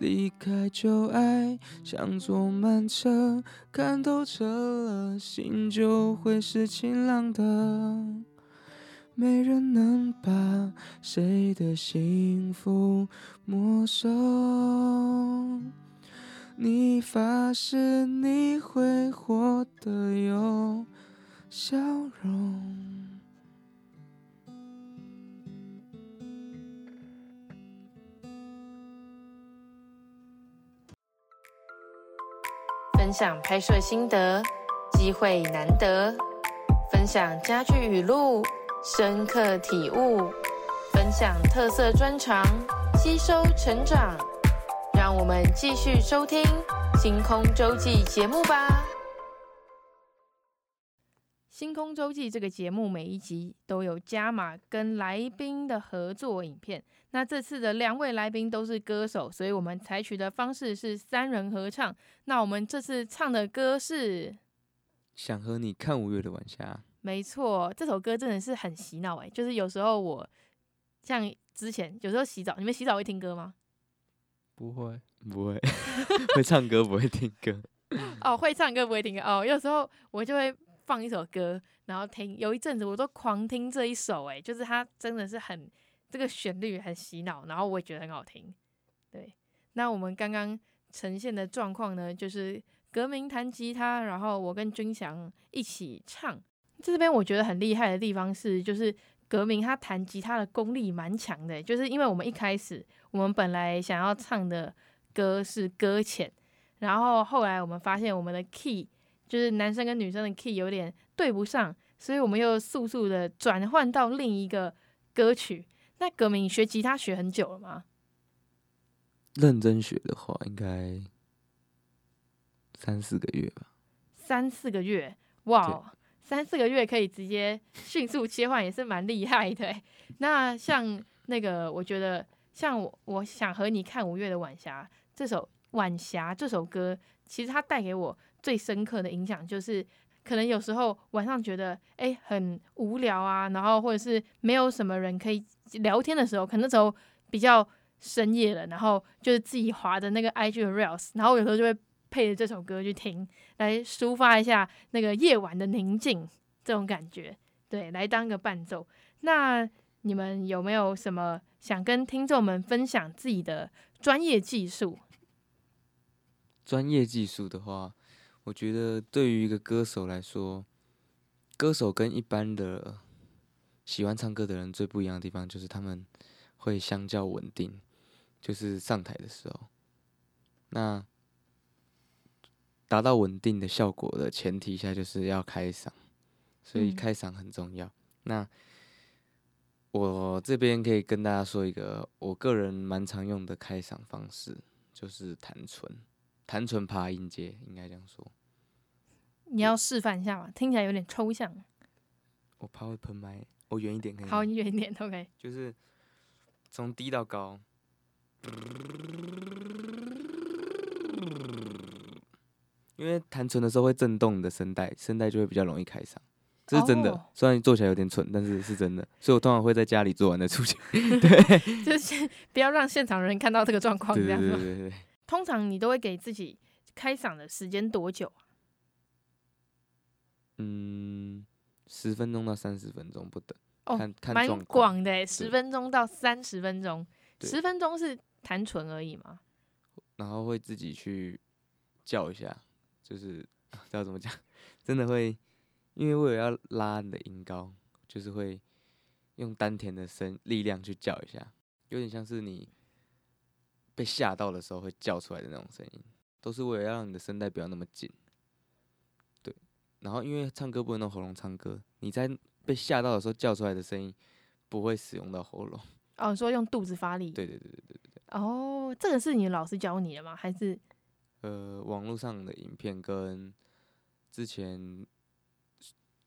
[SPEAKER 5] 离开旧爱，像坐慢车，看透彻了，心就会是晴朗的。没人能把谁的幸福没收。你发誓你会活得有笑容。
[SPEAKER 1] 分享拍摄心得，机会难得；分享家具语录，深刻体悟；分享特色专长，吸收成长。让我们继续收听《星空周记》节目吧。《星空周记》这个节目每一集都有加码跟来宾的合作影片。那这次的两位来宾都是歌手，所以我们采取的方式是三人合唱。那我们这次唱的歌是《
[SPEAKER 4] 想和你看五月的晚霞》。
[SPEAKER 1] 没错，这首歌真的是很洗脑哎！就是有时候我像之前有时候洗澡，你们洗澡会听歌吗？
[SPEAKER 2] 不会，
[SPEAKER 4] 不会，[laughs] 会唱歌不会听歌。
[SPEAKER 1] 哦，会唱歌不会听歌哦。有时候我就会。放一首歌，然后听，有一阵子我都狂听这一首，诶，就是它真的是很这个旋律很洗脑，然后我也觉得很好听。对，那我们刚刚呈现的状况呢，就是革命弹吉他，然后我跟军翔一起唱。这边我觉得很厉害的地方是，就是革命他弹吉他的功力蛮强的，就是因为我们一开始我们本来想要唱的歌是搁浅，然后后来我们发现我们的 key 就是男生跟女生的 key 有点对不上，所以我们又速速的转换到另一个歌曲。那革命，你学吉他学很久了吗？
[SPEAKER 4] 认真学的话，应该三四个月吧。
[SPEAKER 1] 三四个月，哇，三四个月可以直接迅速切换，也是蛮厉害的。那像那个，我觉得像我，我想和你看五月的晚霞这首晚霞这首歌，其实它带给我最深刻的影响就是。可能有时候晚上觉得哎、很无聊啊，然后或者是没有什么人可以聊天的时候，可能那时候比较深夜了，然后就是自己划的那个 IG 的 Reels，然后有时候就会配着这首歌去听，来抒发一下那个夜晚的宁静这种感觉，对，来当个伴奏。那你们有没有什么想跟听众们分享自己的专业技术？
[SPEAKER 4] 专业技术的话。我觉得对于一个歌手来说，歌手跟一般的喜欢唱歌的人最不一样的地方，就是他们会相较稳定，就是上台的时候，那达到稳定的效果的前提下，就是要开嗓，所以开嗓很重要。嗯、那我这边可以跟大家说一个我个人蛮常用的开嗓方式，就是弹唇，弹唇爬音阶，应该这样说。
[SPEAKER 1] 你要示范一下吗？听起来有点抽象。
[SPEAKER 4] 我怕会喷麦，我远一点可以吗？
[SPEAKER 1] 好，你远一点，OK。
[SPEAKER 4] 就是从低到高，因为弹唇的时候会震动你的声带，声带就会比较容易开嗓。这是真的，oh. 虽然做起来有点蠢，但是是真的。所以我通常会在家里做完再出去。[laughs]
[SPEAKER 1] 对，就是不要让现场人看到这个状况，这样子。
[SPEAKER 4] 对对对对对。
[SPEAKER 1] 通常你都会给自己开嗓的时间多久？
[SPEAKER 4] 嗯，十分钟到三十分钟不等，
[SPEAKER 1] 哦，
[SPEAKER 4] 看看
[SPEAKER 1] 蛮广的，十分钟到三十分钟，十分钟是弹唇而已嘛。
[SPEAKER 4] 然后会自己去叫一下，就是 [laughs] 知道怎么讲，[laughs] 真的会，因为我有要拉你的音高，就是会用丹田的声力量去叫一下，有点像是你被吓到的时候会叫出来的那种声音，都是为了要让你的声带不要那么紧。对然后，因为唱歌不能用喉咙唱歌，你在被吓到的时候叫出来的声音不会使用到喉咙。
[SPEAKER 1] 哦，说用肚子发力。
[SPEAKER 4] 对对对对对对。
[SPEAKER 1] 哦，这个是你老师教你的吗？还是？
[SPEAKER 4] 呃，网络上的影片跟之前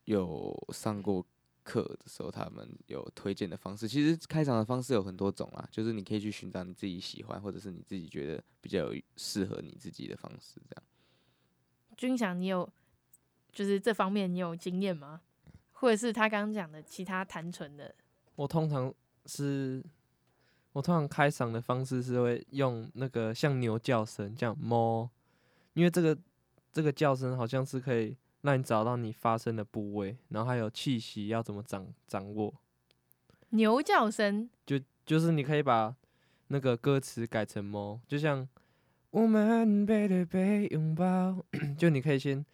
[SPEAKER 4] 有上过课的时候，他们有推荐的方式。其实开场的方式有很多种啊，就是你可以去寻找你自己喜欢，或者是你自己觉得比较有适合你自己的方式。这样。
[SPEAKER 1] 君祥，你有？就是这方面你有经验吗？或者是他刚刚讲的其他弹纯的？
[SPEAKER 2] 我通常是，我通常开场的方式是会用那个像牛叫声这样摸，因为这个这个叫声好像是可以让你找到你发声的部位，然后还有气息要怎么掌掌握。
[SPEAKER 1] 牛叫声
[SPEAKER 2] 就就是你可以把那个歌词改成猫，就像我们背对背拥抱，[clears throat] 就你可以先。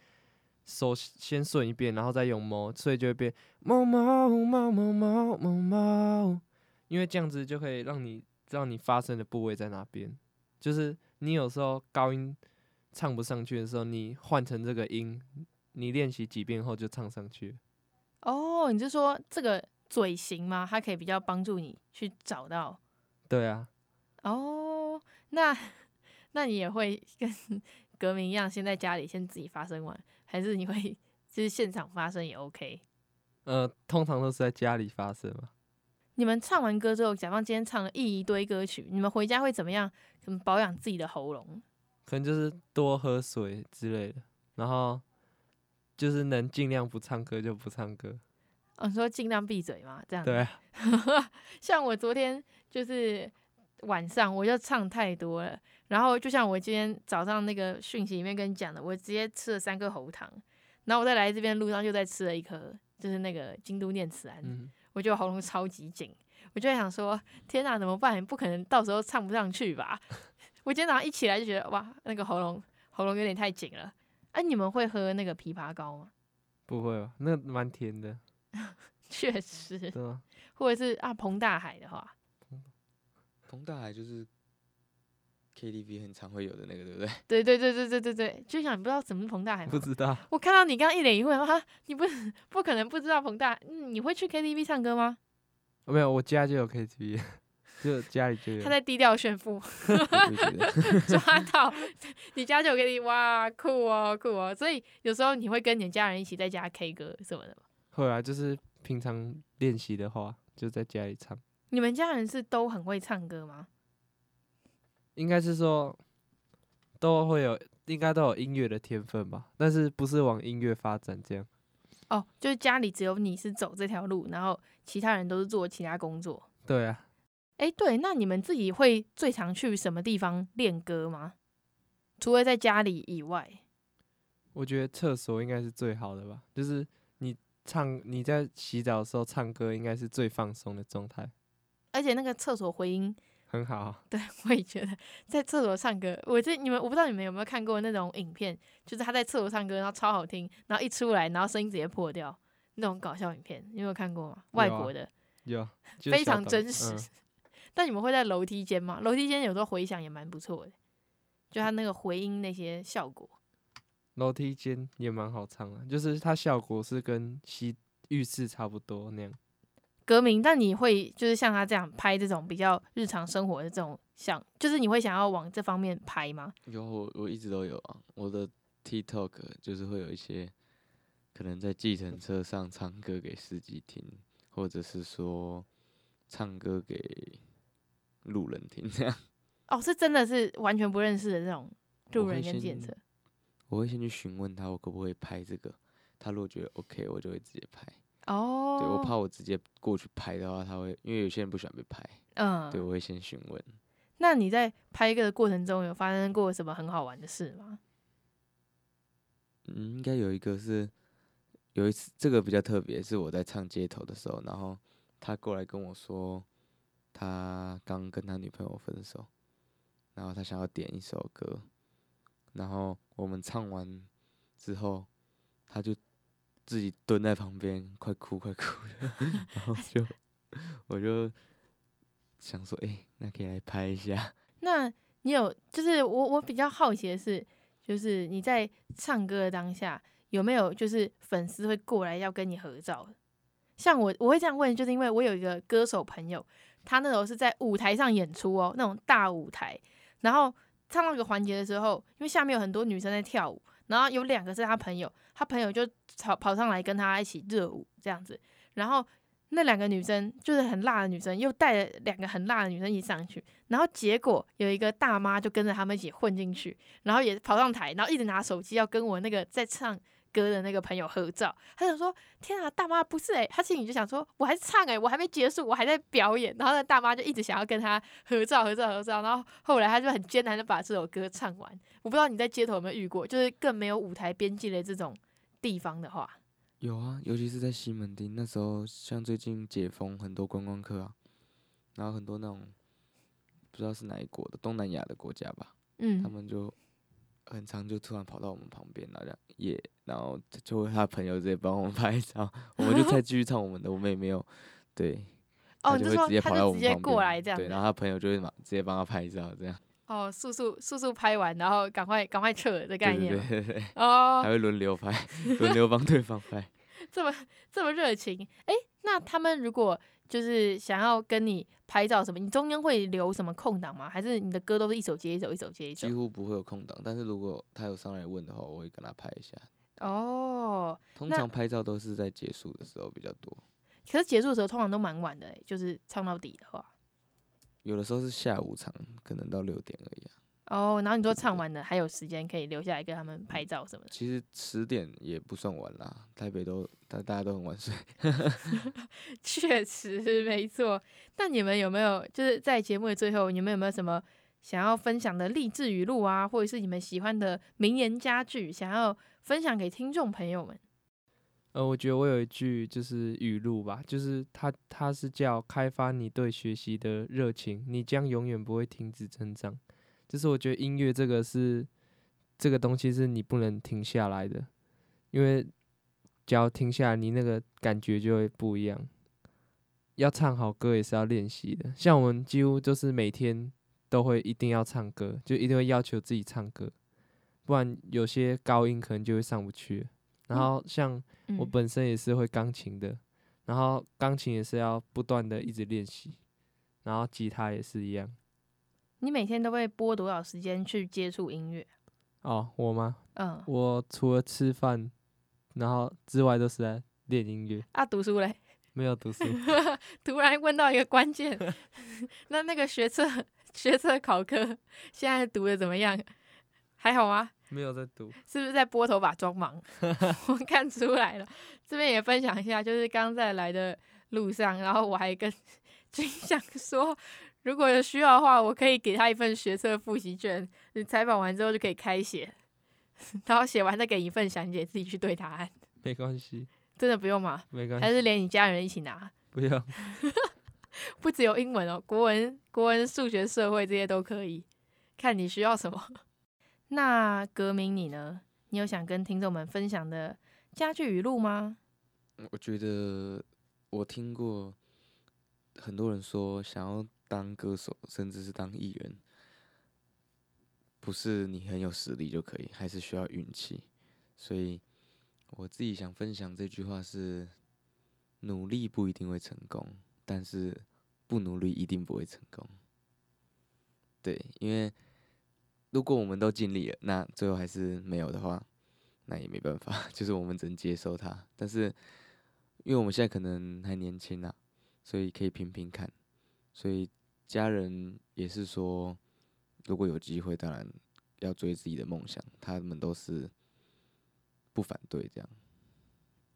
[SPEAKER 2] 手先顺一遍，然后再用猫，所以就会变猫猫猫猫猫猫猫，因为这样子就可以让你知道你发声的部位在哪边。就是你有时候高音唱不上去的时候，你换成这个音，你练习几遍后就唱上去。
[SPEAKER 1] 哦，你就说这个嘴型吗？它可以比较帮助你去找到。
[SPEAKER 2] 对啊。
[SPEAKER 1] 哦，那那你也会跟 [laughs] 革命一样，先在家里先自己发声完。还是你会就是现场发声也 OK？
[SPEAKER 2] 呃，通常都是在家里发声嘛。
[SPEAKER 1] 你们唱完歌之后，甲方今天唱了一堆歌曲，你们回家会怎么样？怎么保养自己的喉咙？
[SPEAKER 2] 可能就是多喝水之类的，然后就是能尽量不唱歌就不唱歌。
[SPEAKER 1] 哦，你说尽量闭嘴嘛，这样。
[SPEAKER 2] 对啊。[laughs]
[SPEAKER 1] 像我昨天就是晚上我就唱太多了。然后就像我今天早上那个讯息里面跟你讲的，我直接吃了三颗喉糖，然后我在来这边路上就再吃了一颗，就是那个京都念慈庵，嗯、我觉得喉咙超级紧，我就在想说，天哪，怎么办？不可能到时候唱不上去吧？[laughs] 我今天早上一起来就觉得哇，那个喉咙喉咙有点太紧了。哎、啊，你们会喝那个枇杷膏吗？
[SPEAKER 2] 不会吧，那蛮甜的。[laughs]
[SPEAKER 1] 确实。
[SPEAKER 2] 对啊。
[SPEAKER 1] 或者是啊，彭大海的话。
[SPEAKER 4] 彭大海就是。KTV 很常会有的那个，对不对？[laughs]
[SPEAKER 1] 对对对对对对对，就想你不知道什么是彭大海吗？
[SPEAKER 2] 不知道，
[SPEAKER 1] 我看到你刚刚一脸疑惑，哈，你不不可能不知道彭大海，嗯，你会去 KTV 唱歌吗？
[SPEAKER 2] 没有，我家就有 KTV，就家里就有。
[SPEAKER 1] 他在低调炫富 [laughs] [laughs] 抓到 [laughs] 你家就有 KTV，哇，酷哦酷哦！所以有时候你会跟你家人一起在家 K 歌什么的吗？
[SPEAKER 2] 会啊，就是平常练习的话，就在家里唱。
[SPEAKER 1] 你们家人是都很会唱歌吗？
[SPEAKER 2] 应该是说都会有，应该都有音乐的天分吧，但是不是往音乐发展这样。
[SPEAKER 1] 哦，就是家里只有你是走这条路，然后其他人都是做其他工作。
[SPEAKER 2] 对啊。
[SPEAKER 1] 哎，对，那你们自己会最常去什么地方练歌吗？除了在家里以外，
[SPEAKER 2] 我觉得厕所应该是最好的吧。就是你唱，你在洗澡的时候唱歌，应该是最放松的状态。
[SPEAKER 1] 而且那个厕所回音。
[SPEAKER 2] 很好，
[SPEAKER 1] 对，[laughs] 我也觉得在厕所唱歌，我这你们我不知道你们有没有看过那种影片，就是他在厕所唱歌，然后超好听，然后一出来，然后声音直接破掉，那种搞笑影片，你有没有看过吗？外国的，
[SPEAKER 2] 有，啊，
[SPEAKER 1] 有，[laughs] 非常真实。嗯、但你们会在楼梯间吗？楼梯间有时候回响也蛮不错的，就它那个回音那些效果。
[SPEAKER 2] 楼梯间也蛮好唱的，就是它效果是跟西浴室差不多那样。
[SPEAKER 1] 革命，但你会就是像他这样拍这种比较日常生活的这种像，就是你会想要往这方面拍吗？
[SPEAKER 4] 有，我我一直都有啊。我的 TikTok 就是会有一些可能在计程车上唱歌给司机听，或者是说唱歌给路人听这样。
[SPEAKER 1] 哦，是真的是完全不认识的这种路人跟计程车。
[SPEAKER 4] 我会先去询问他，我可不可以拍这个？他如果觉得 OK，我就会直接拍。
[SPEAKER 1] 哦、oh，
[SPEAKER 4] 对，我怕我直接过去拍的话，他会因为有些人不喜欢被拍，嗯，对，我会先询问。
[SPEAKER 1] 那你在拍一个的过程中有发生过什么很好玩的事吗？
[SPEAKER 4] 嗯，应该有一个是有一次，这个比较特别，是我在唱街头的时候，然后他过来跟我说，他刚跟他女朋友分手，然后他想要点一首歌，然后我们唱完之后，他就。自己蹲在旁边，快哭快哭的，[laughs] 然后就我就想说，哎、欸，那可以来拍一下。
[SPEAKER 1] 那你有就是我我比较好奇的是，就是你在唱歌的当下有没有就是粉丝会过来要跟你合照？像我我会这样问，就是因为我有一个歌手朋友，他那时候是在舞台上演出哦，那种大舞台，然后唱到一个环节的时候，因为下面有很多女生在跳舞。然后有两个是他朋友，他朋友就跑跑上来跟他一起热舞这样子，然后那两个女生就是很辣的女生，又带了两个很辣的女生一起上去，然后结果有一个大妈就跟着他们一起混进去，然后也跑上台，然后一直拿手机要跟我那个在唱歌的那个朋友合照，他想说：“天啊，大妈不是诶、欸，他心里就想说：“我还是唱诶、欸，我还没结束，我还在表演。”然后那大妈就一直想要跟他合照、合照、合照。然后后来他就很艰难的把这首歌唱完。我不知道你在街头有没有遇过，就是更没有舞台边际的这种地方的话。
[SPEAKER 4] 有啊，尤其是在西门町那时候，像最近解封，很多观光客啊，然后很多那种不知道是哪一国的东南亚的国家吧，嗯，他们就。很常就突然跑到我们旁边，然后这样也，然后就会他朋友直接帮我们拍照，我们就再继续唱我们的，我们也没有，对，
[SPEAKER 1] 哦，
[SPEAKER 4] 就会直接跑到我们旁边，
[SPEAKER 1] 直接过来这样，
[SPEAKER 4] 对，然后他朋友就会马直接帮他拍照这样。
[SPEAKER 1] 哦，速速速速拍完，然后赶快赶快撤的概念，
[SPEAKER 4] 对对对，对，哦，还会轮流拍，轮流帮对方拍，[laughs]
[SPEAKER 1] 这么这么热情，哎，那他们如果。就是想要跟你拍照什么，你中间会留什么空档吗？还是你的歌都是一首接一首，一首接一首？
[SPEAKER 4] 几乎不会有空档，但是如果他有上来问的话，我会跟他拍一下。
[SPEAKER 1] 哦，
[SPEAKER 4] 通常拍照都是在结束的时候比较多。
[SPEAKER 1] 可是结束的时候通常都蛮晚的，就是唱到底的话。
[SPEAKER 4] 有的时候是下午场，可能到六点而已啊。
[SPEAKER 1] 哦、oh，然后你说唱完了，还有时间可以留下来跟他们拍照什么的。
[SPEAKER 4] 其实十点也不算晚啦，台北都大大家都很晚睡。[laughs] [laughs]
[SPEAKER 1] 确实没错。但你们有没有就是在节目的最后，你们有没有什么想要分享的励志语录啊，或者是你们喜欢的名言佳句，想要分享给听众朋友们？
[SPEAKER 2] 呃，我觉得我有一句就是语录吧，就是它它是叫开发你对学习的热情，你将永远不会停止成长。就是我觉得音乐这个是这个东西是你不能停下来的，因为只要停下来，你那个感觉就会不一样。要唱好歌也是要练习的，像我们几乎就是每天都会一定要唱歌，就一定会要求自己唱歌，不然有些高音可能就会上不去。然后像我本身也是会钢琴的，然后钢琴也是要不断的一直练习，然后吉他也是一样。
[SPEAKER 1] 你每天都会播多少时间去接触音乐？
[SPEAKER 2] 哦，我吗？
[SPEAKER 1] 嗯，
[SPEAKER 2] 我除了吃饭，然后之外都是在练音乐。
[SPEAKER 1] 啊，读书嘞？
[SPEAKER 2] 没有读书。[laughs]
[SPEAKER 1] 突然问到一个关键，[laughs] 那那个学测学测考科现在读的怎么样？还好吗？
[SPEAKER 2] 没有在读，
[SPEAKER 1] 是不是在拨头发装忙？[laughs] 我看出来了。这边也分享一下，就是刚在来的路上，然后我还跟军相说，如果有需要的话，我可以给他一份学测复习卷，你采访完之后就可以开写，然后写完再给一份详解，自己去对答案。[laughs]
[SPEAKER 2] 没关系。
[SPEAKER 1] 真的不用吗？
[SPEAKER 2] 没关系，
[SPEAKER 1] 还是连你家人一起拿？[laughs]
[SPEAKER 2] 不用，[laughs]
[SPEAKER 1] 不只有英文哦，国文、国文、数学、社会这些都可以，看你需要什么。那革命你呢？你有想跟听众们分享的家具语录吗？
[SPEAKER 4] 我觉得我听过很多人说，想要当歌手，甚至是当艺人，不是你很有实力就可以，还是需要运气，所以。我自己想分享这句话是：努力不一定会成功，但是不努力一定不会成功。对，因为如果我们都尽力了，那最后还是没有的话，那也没办法，[laughs] 就是我们只能接受它。但是，因为我们现在可能还年轻啊，所以可以拼拼看。所以家人也是说，如果有机会，当然要追自己的梦想。他们都是。不反对这样。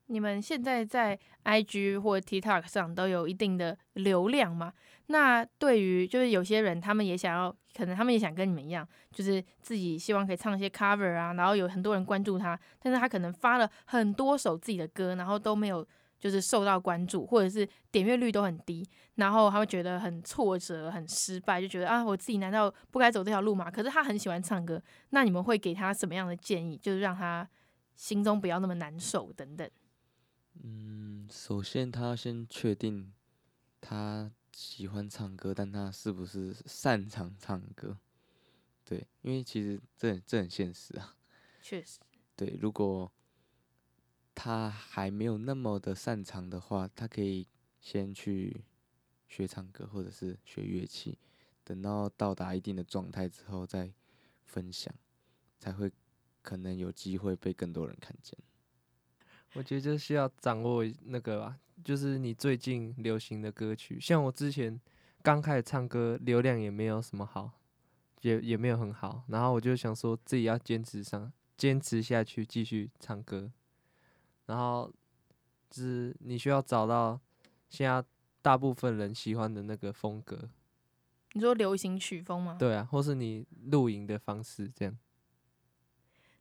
[SPEAKER 1] 你们现在在 IG 或 TikTok 上都有一定的流量吗？那对于就是有些人，他们也想要，可能他们也想跟你们一样，就是自己希望可以唱一些 cover 啊，然后有很多人关注他，但是他可能发了很多首自己的歌，然后都没有就是受到关注，或者是点阅率都很低，然后他会觉得很挫折、很失败，就觉得啊，我自己难道不该走这条路吗？可是他很喜欢唱歌，那你们会给他什么样的建议？就是让他。心中不要那么难受，等等。
[SPEAKER 4] 嗯，首先他要先确定他喜欢唱歌，但他是不是擅长唱歌？对，因为其实这很这很现实啊。
[SPEAKER 1] 确实。
[SPEAKER 4] 对，如果他还没有那么的擅长的话，他可以先去学唱歌，或者是学乐器，等到到达一定的状态之后再分享，才会。可能有机会被更多人看见。
[SPEAKER 2] 我觉得就需要掌握那个吧，就是你最近流行的歌曲。像我之前刚开始唱歌，流量也没有什么好，也也没有很好。然后我就想说自己要坚持上，坚持下去，继续唱歌。然后就是你需要找到现在大部分人喜欢的那个风格。
[SPEAKER 1] 你说流行曲风吗？
[SPEAKER 2] 对啊，或是你露营的方式这样。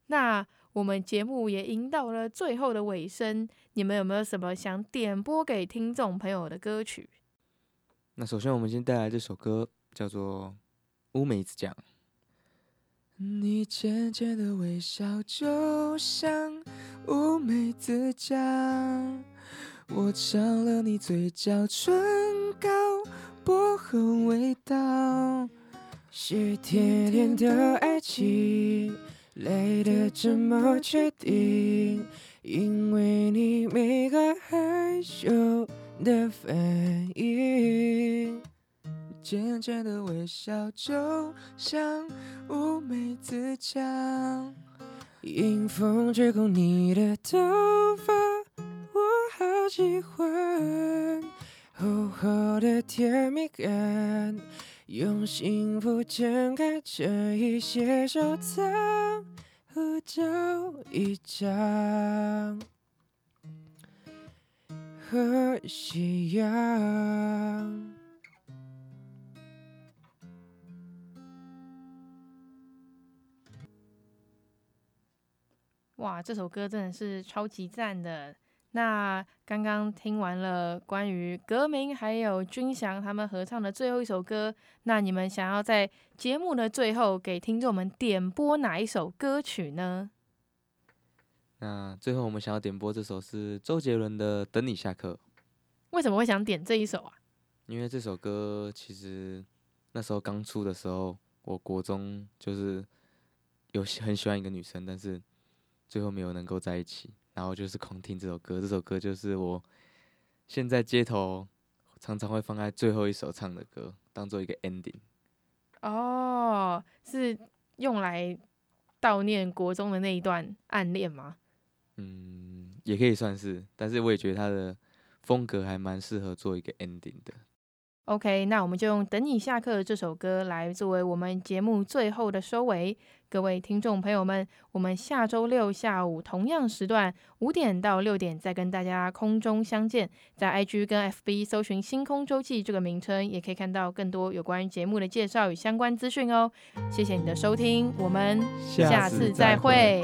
[SPEAKER 1] 那我们节目也迎到了最后的尾声，你们有没有什么想点播给听众朋友的歌曲？
[SPEAKER 4] 那首先，我们先带来这首歌，叫做《乌梅子酱》。
[SPEAKER 5] 你浅浅的微笑就像乌梅子酱，我尝了你嘴角唇膏薄荷味道，是甜甜的爱情。来的这么确定，因为你每个害羞的反应，浅浅的微笑就像乌梅子酱，迎风吹过你的头发，我好喜欢，厚厚的甜蜜感。用幸福剪开这一些收藏，合照一张，和夕阳。
[SPEAKER 1] 哇，这首歌真的是超级赞的。那刚刚听完了关于革命还有军翔他们合唱的最后一首歌，那你们想要在节目的最后给听众们点播哪一首歌曲呢？
[SPEAKER 4] 那最后我们想要点播这首是周杰伦的《等你下课》。
[SPEAKER 1] 为什么会想点这一首啊？
[SPEAKER 4] 因为这首歌其实那时候刚出的时候，我国中就是有很喜欢一个女生，但是最后没有能够在一起，然后就是空听这首歌。这首歌就是我现在街头常常会放在最后一首唱的歌，当做一个 ending。
[SPEAKER 1] 哦，是用来悼念国中的那一段暗恋吗？
[SPEAKER 4] 嗯，也可以算是，但是我也觉得他的风格还蛮适合做一个 ending 的。
[SPEAKER 1] OK，那我们就用《等你下课》这首歌来作为我们节目最后的收尾。各位听众朋友们，我们下周六下午同样时段五点到六点再跟大家空中相见。在 IG 跟 FB 搜寻“星空周记”这个名称，也可以看到更多有关于节目的介绍与相关资讯哦。谢谢你的收听，我们下次再会。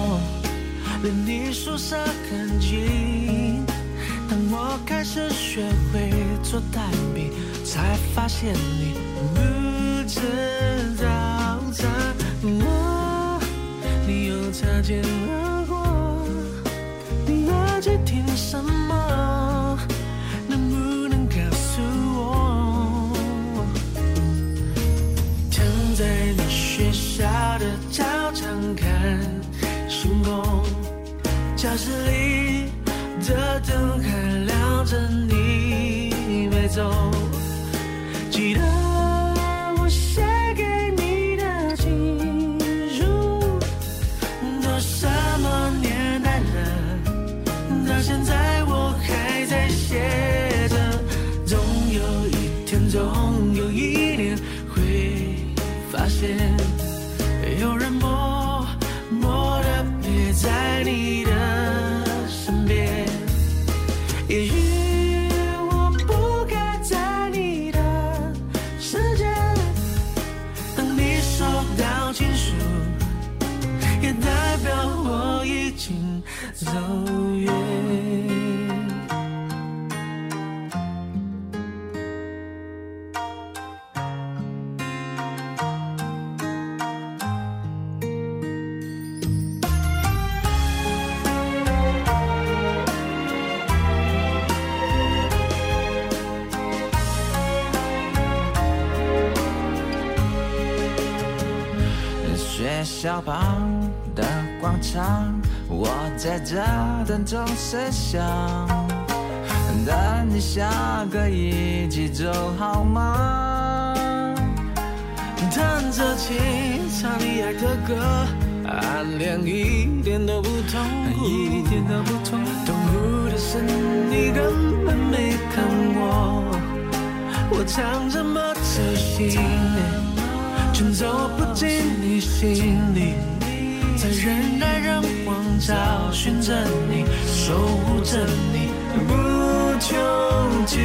[SPEAKER 5] 离你宿舍很近，当我开始学会做蛋饼，才发现你不吃早餐。我，你又擦肩而过，你耳机听什么？能不能告诉我？躺在你学校的操场看。教室里的灯还亮着，你没走。场。我在这等钟声响，等你下课一起走好吗？弹着琴，唱你爱的歌，暗恋一点都不痛苦，一点都不痛苦。痛苦的是你根本没看我，我唱这么走心，却走不进你心里。在人来人往找寻着你，守护着你，不求结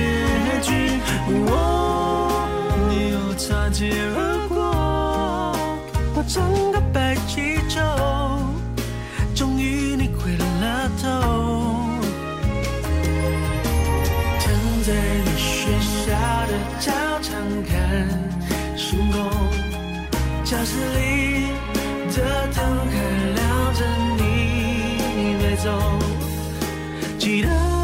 [SPEAKER 5] 局。我，你又擦肩而过，我整个白气球，终于你回了头。躺在你学校的操场看星空，教室里的灯还亮着，你没走，记得。